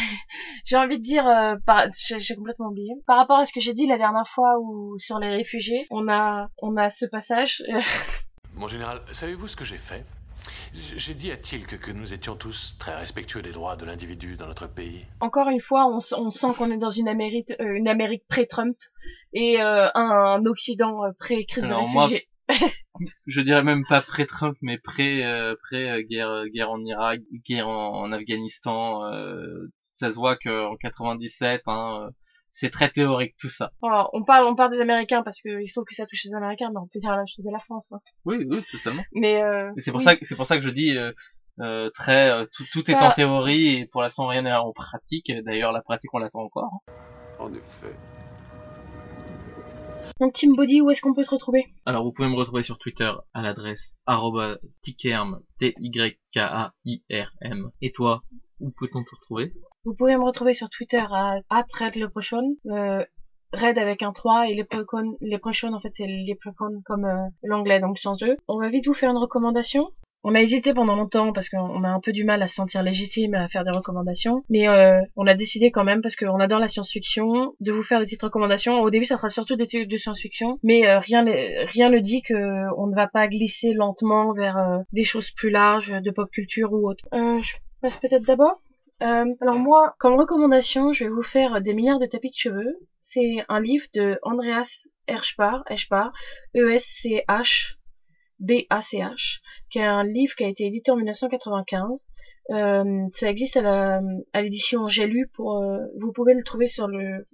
j'ai envie de dire, euh, par... j'ai complètement oublié. Par rapport à ce que j'ai dit la dernière fois où sur les réfugiés, on a on a ce passage. euh, Mon général, savez-vous ce que j'ai fait? J'ai dit à Tilk que nous étions tous très respectueux des droits de l'individu dans notre pays. encore une fois, on, sent qu'on est dans une Amérique, euh, une Amérique pré-Trump et euh, un, un Occident euh, pré-crise de réfugiés. Je dirais même pas pré Trump mais pré euh, pré euh, guerre guerre en Irak guerre en, en Afghanistan euh, ça se voit que en 97 hein, euh, c'est très théorique tout ça on parle, on parle des Américains parce que il se trouve que ça touche les Américains, mais on peut dire la même chose de la France. hein. oui oui totalement Mais euh, c'est pour oui. ça que c'est pour ça que je dis euh, euh, très euh, tout, tout est Bah- en théorie et pour l'instant rien n'est en pratique. D'ailleurs la pratique on l'attend encore. En effet. Donc Team Body, où est-ce qu'on peut te retrouver? Alors vous pouvez me retrouver sur Twitter à l'adresse @tikerm t y k a i r m. Et toi où peut-on te retrouver? Vous pouvez me retrouver sur Twitter à @redleprechaun, euh, Red avec un 3 et Leprechaun, Leprechaun en fait c'est Leprechaun comme euh, l'anglais donc sans eux. On va vite vous faire une recommandation. On a hésité pendant longtemps parce qu'on a un peu du mal à se sentir légitime à faire des recommandations, mais euh, on a décidé quand même parce qu'on adore la science-fiction de vous faire des petites recommandations. Au début, ça sera surtout des trucs de science-fiction, mais euh, rien rien ne dit que on ne va pas glisser lentement vers euh, des choses plus larges de pop culture ou autre. Euh, je passe peut-être d'abord. Euh, alors moi, comme recommandation, je vais vous faire des milliards de tapis de cheveux. C'est un livre de Andreas Erschbar, Erschbar, E-S-C-H, B-A-C-H, qui est un livre qui a été édité en 1995. Euh, ça existe à la à l'édition J'ai lu pour euh, vous pouvez le trouver sur le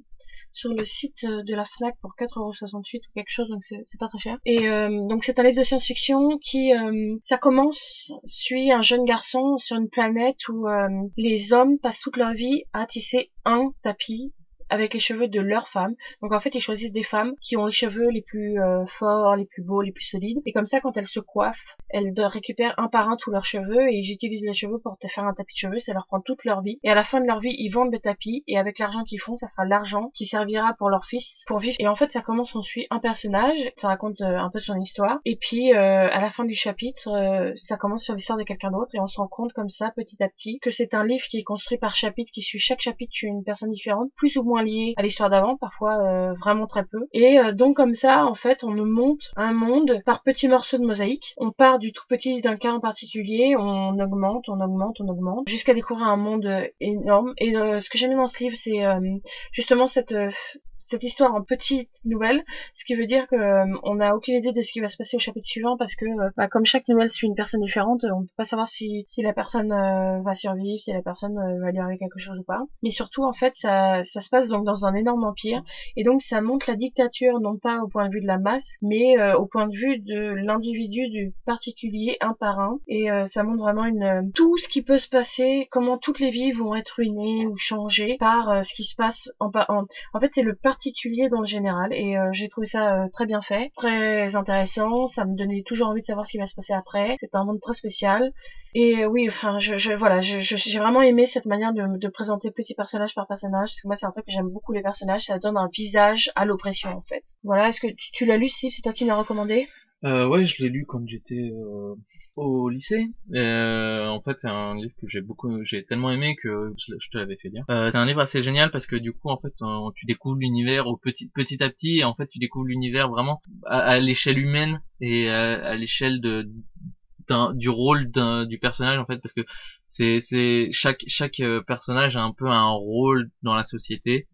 sur le site de la Fnac pour 4,68€ ou quelque chose donc c'est pas très cher et euh, donc c'est un livre de science-fiction qui euh, ça commence suit un jeune garçon sur une planète où euh, les hommes passent toute leur vie à tisser un tapis avec les cheveux de leur femme. Donc en fait, ils choisissent des femmes qui ont les cheveux les plus euh, forts, les plus beaux, les plus solides. Et comme ça, quand elles se coiffent, elles récupèrent un par un tous leurs cheveux et ils utilisent les cheveux pour te faire un tapis de cheveux. Ça leur prend toute leur vie. Et à la fin de leur vie, ils vendent le tapis et avec l'argent qu'ils font, ça sera l'argent qui servira pour leur fils pour vivre. Et en fait, ça commence, on suit un personnage, ça raconte euh, un peu son histoire. Et puis euh, à la fin du chapitre, euh, ça commence sur l'histoire de quelqu'un d'autre et on se rend compte comme ça, petit à petit, que c'est un livre qui est construit par chapitre, qui suit chaque chapitre une personne différente, plus ou moins liée à l'histoire d'avant, parfois euh, vraiment très peu. Et euh, donc comme ça, en fait, on monte un monde par petits morceaux de mosaïque. On part du tout petit d'un cas en particulier, on augmente, on augmente, on augmente, jusqu'à découvrir un monde euh, énorme. Et ce que j'aime dans ce livre, c'est justement cette cette histoire en petite nouvelle, ce qui veut dire que euh, on n'a aucune idée de ce qui va se passer au chapitre suivant parce que euh, bah, comme chaque nouvelle suit une personne différente, on peut pas savoir si, si la personne euh, va survivre, si la personne va lui arriver quelque chose ou pas. Mais surtout en fait ça, ça se passe donc dans un énorme empire et donc ça montre la dictature non pas au point de vue de la masse mais au point de vue de l'individu du particulier un par un et ça montre vraiment une tout ce qui peut se passer, comment toutes les vies vont être ruinées ou changées par ce qui se passe en, en, en fait c'est le particulier dans le général et euh, j'ai trouvé ça euh, très bien fait, très intéressant, ça me donnait toujours envie de savoir ce qui va se passer après. C'est un monde très spécial et euh, oui, enfin, je, voilà, j'ai vraiment aimé cette manière de, présenter petit personnage par personnage parce que moi c'est un truc que j'aime beaucoup les personnages, ça donne un visage à l'oppression en fait. Voilà, est-ce que tu, l'as lu, Steve? C'est toi qui l'as recommandé? Ouais, je l'ai lu quand j'étais au lycée. Euh, en fait, c'est un livre que j'ai beaucoup, j'ai tellement aimé que je, te l'avais fait lire. Euh, c'est un livre assez génial parce que du coup, en fait, tu découvres l'univers au petit, petit à petit, et en fait, tu découvres l'univers vraiment à, l'échelle humaine et à, l'échelle de du rôle du personnage en fait parce que c'est c'est chaque chaque euh, personnage a un peu un rôle dans la société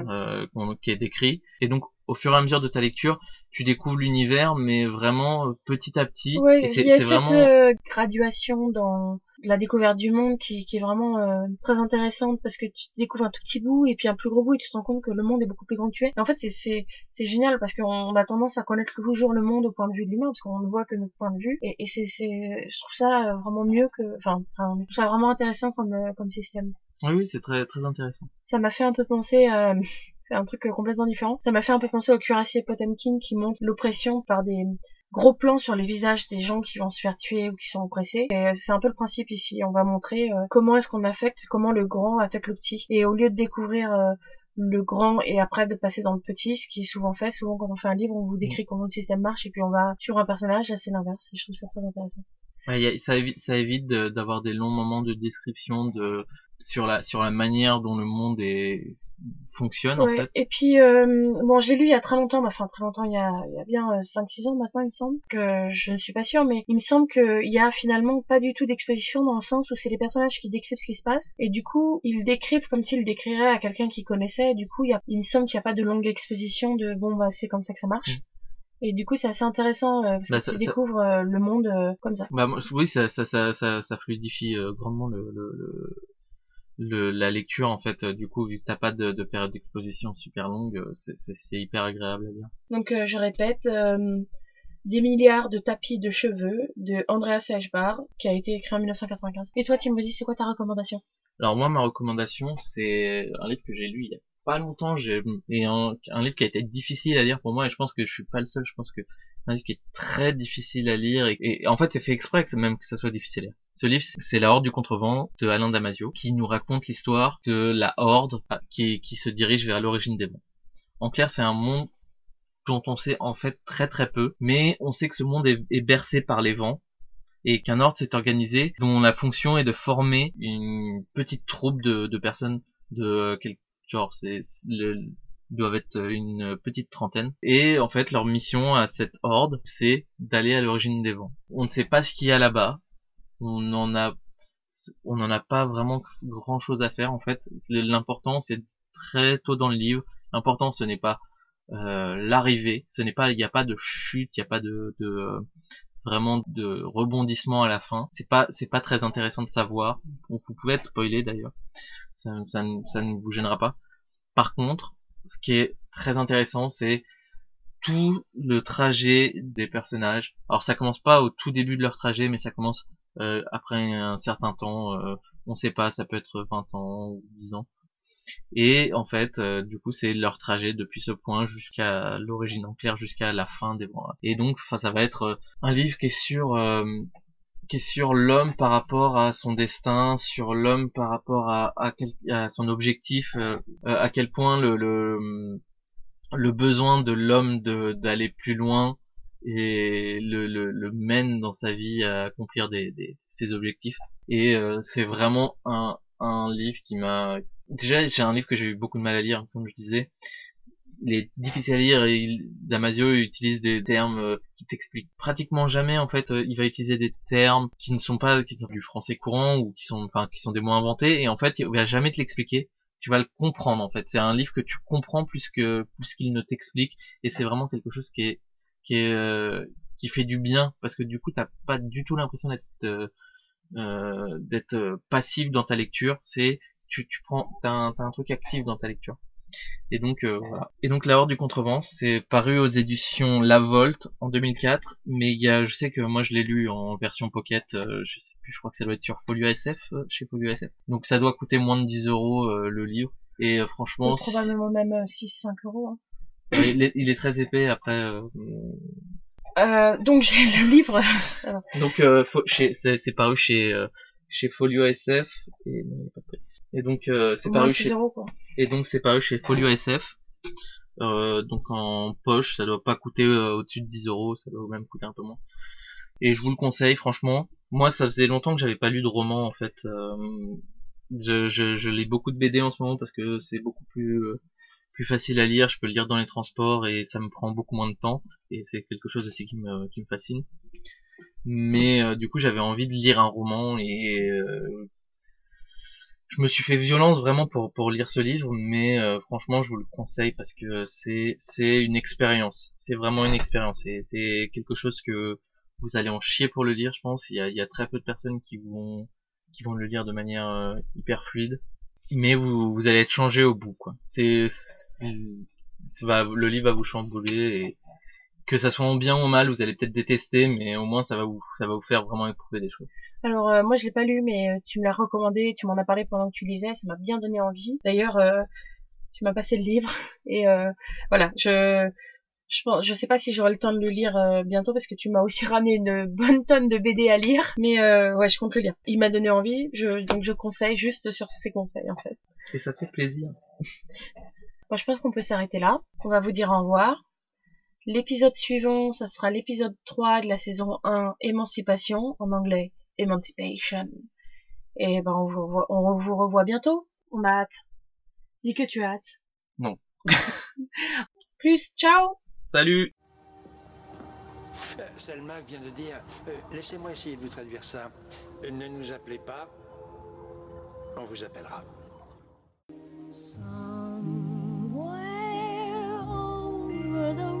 euh, qui est décrit et donc au fur et à mesure de ta lecture, tu découvres l'univers, mais vraiment euh, petit à petit. Oui, il y a cette euh, graduation dans la découverte du monde qui, qui est vraiment euh, très intéressante parce que tu découvres un tout petit bout et puis un plus gros bout et tu te rends compte que le monde est beaucoup plus grand que tu es. Et en fait, c'est génial parce qu'on a tendance à connaître toujours le monde au point de vue de l'humain parce qu'on ne voit que notre point de vue et, c'est je trouve ça vraiment mieux que enfin, je trouve ça vraiment intéressant comme comme système. Oui, oui, c'est très très intéressant. Ça m'a fait un peu penser à c'est un truc complètement différent. Ça m'a fait un peu penser au cuirassier Potemkin qui montre l'oppression par des gros plans sur les visages des gens qui vont se faire tuer ou qui sont oppressés. Et c'est un peu le principe ici. On va montrer euh, comment est-ce qu'on affecte, comment le grand affecte le petit. Et au lieu de découvrir euh, le grand et après de passer dans le petit, ce qui est souvent fait, souvent quand on fait un livre, on vous décrit comment le système marche et puis on va sur un personnage, là c'est l'inverse. Et je trouve ça très intéressant. Ouais, ça évite, ça évite d'avoir des longs moments de description de sur la sur la manière dont le monde est fonctionne en fait. Et puis euh, bon, j'ai lu il y a très longtemps, enfin très longtemps, il y a, il y a bien 5 euh, 6 ans maintenant, il me semble que je ne suis pas sûre mais il me semble qu'il y a finalement pas du tout d'exposition dans le sens où c'est les personnages qui décrivent ce qui se passe et du coup, ils décrivent comme s'ils décriraient à quelqu'un qui connaissait, et du coup, il y a il me semble qu'il n'y a pas de longue exposition de bon bah c'est comme ça que ça marche. Mm. Et du coup, c'est assez intéressant euh, parce bah, que tu découvres euh, le monde euh, comme ça. Bah, oui, ça, ça, ça, ça, ça fluidifie grandement le, le, le, la lecture en fait. du coup, vu que t'as pas de, de période d'exposition super longue, c'est hyper agréable à lire. Donc, je répète, 10 milliards de tapis de cheveux de Andreas Eichbar, qui a été écrit en 1995. Et toi, tu me dis, c'est quoi ta recommandation? Alors moi, ma recommandation, c'est un livre que j'ai lu il y a pas longtemps, j'ai et un, livre qui a été difficile à lire pour moi et je pense que je suis pas le seul. Je pense que un livre qui est très difficile à lire et, en fait c'est fait exprès que même que ça soit difficile à lire. Ce livre, c'est La Horde du Contrevent de Alain Damasio, qui nous raconte l'histoire de la Horde ah, qui, qui se dirige vers l'origine des vents. En clair, c'est un monde dont on sait en fait très très peu, mais on sait que ce monde est, est bercé par les vents et qu'un ordre s'est organisé dont la fonction est de former une petite troupe de, de personnes de euh, genre c'est le, doivent être une petite trentaine. Et en fait leur mission à cette horde c'est d'aller à l'origine des vents. On ne sait pas ce qu'il y a là-bas. On en a on n'en a pas vraiment grand chose à faire en fait. L'important c'est très tôt dans le livre. L'important ce n'est pas euh, l'arrivée. Ce n'est pas il n'y a pas de chute il n'y a pas de, de vraiment de rebondissement à la fin. C'est pas c'est pas très intéressant de savoir. Vous pouvez être spoilé d'ailleurs ça, ça, ça ne vous gênera pas par contre ce qui est très intéressant c'est tout le trajet des personnages alors ça commence pas au tout début de leur trajet mais ça commence euh, après un certain temps, euh, on sait pas, ça peut être 20 ans ou 10 ans. Et en fait, euh, du coup, c'est leur trajet depuis ce point jusqu'à l'origine en clair, jusqu'à la fin des mois. Et donc, ça va être un livre qui est sur qui est sur l'homme par rapport à son destin, sur l'homme par rapport à, son objectif, à quel point le, le, besoin de l'homme d'aller plus loin et le, mène dans sa vie à accomplir des ses objectifs. Et euh, c'est vraiment un, un livre qui m'a... Déjà, j'ai un livre que j'ai eu beaucoup de mal à lire, comme je disais. Il est difficile à lire et Damasio utilise des termes euh, qui t'expliquent pratiquement jamais. En fait, euh, il va utiliser des termes qui ne sont pas qui sont du français courant ou qui sont enfin qui sont des mots inventés. Et en fait, il va jamais te l'expliquer tu vas le comprendre en fait. C'est un livre que tu comprends plus que plus qu'il ne t'explique et c'est vraiment quelque chose qui est qui est euh, qui fait du bien parce que du coup t'as pas du tout l'impression d'être euh, euh d'être passif dans ta lecture c'est tu, tu prends t'as un, un truc actif dans ta lecture et donc euh, voilà et donc la horde du contrevent c'est paru aux éditions La Volte en 2004 mais il y a je sais que moi je l'ai lu en version pocket je sais plus je crois que ça doit être sur Folio SF chez Folio SF donc ça doit coûter moins de 10 euros le livre et franchement probablement même 6-5 euros hein il, est, il, est, très épais après. Euh... Euh, donc j'ai le livre. donc euh, c'est paru chez euh, chez Folio SF et, et donc euh, c'est paru chez euros, quoi. Et donc c'est paru chez Folio SF. donc en poche, ça doit pas coûter au-dessus de 10 euros, ça doit même coûter un peu moins. Et je vous le conseille, franchement. Moi, ça faisait longtemps que j'avais pas lu de roman en fait. je, je, je lis beaucoup de BD en ce moment parce que c'est beaucoup plus plus facile à lire, je peux le lire dans les transports et ça me prend beaucoup moins de temps et c'est quelque chose aussi qui me, qui me fascine. Mais euh, du coup j'avais envie de lire un roman et euh, je me suis fait violence vraiment pour, pour lire ce livre, mais euh, franchement je vous le conseille parce que c'est c'est une expérience, c'est vraiment une expérience et c'est quelque chose que vous allez en chier pour le lire, je pense. Il y a, il y a très peu de personnes qui vont qui vont le lire de manière hyper fluide mais vous, vous allez être changé au bout quoi. C'est le livre va vous chambouler et que ça soit en bien ou en mal, vous allez peut-être détester, mais au moins ça va vous ça va vous faire vraiment éprouver des choses. Alors euh, moi je l'ai pas lu, mais euh, tu me l'as recommandé, tu m'en as parlé pendant que tu lisais, ça m'a bien donné envie. D'ailleurs, euh, tu m'as passé le livre et voilà, je je pense, je sais pas si j'aurai le temps de le lire euh, bientôt parce que tu m'as aussi ramené une bonne tonne de BD à lire, mais euh, ouais, je compte le lire. Il m'a donné envie, je, donc je conseille juste sur ces conseils en fait. Et ça fait plaisir. Bon, je pense qu'on peut s'arrêter là. On va vous dire au revoir. L'épisode suivant, ça sera l'épisode 3 de la saison 1, Émancipation, en anglais Emancipation. Et ben on vous revoit, on vous revoit bientôt. On a hâte. Dis que tu as hâte. Non. Plus, ciao Salut euh, Selma vient de dire, euh, laissez-moi essayer de vous traduire ça. Euh, ne nous appelez pas, on vous appellera. where the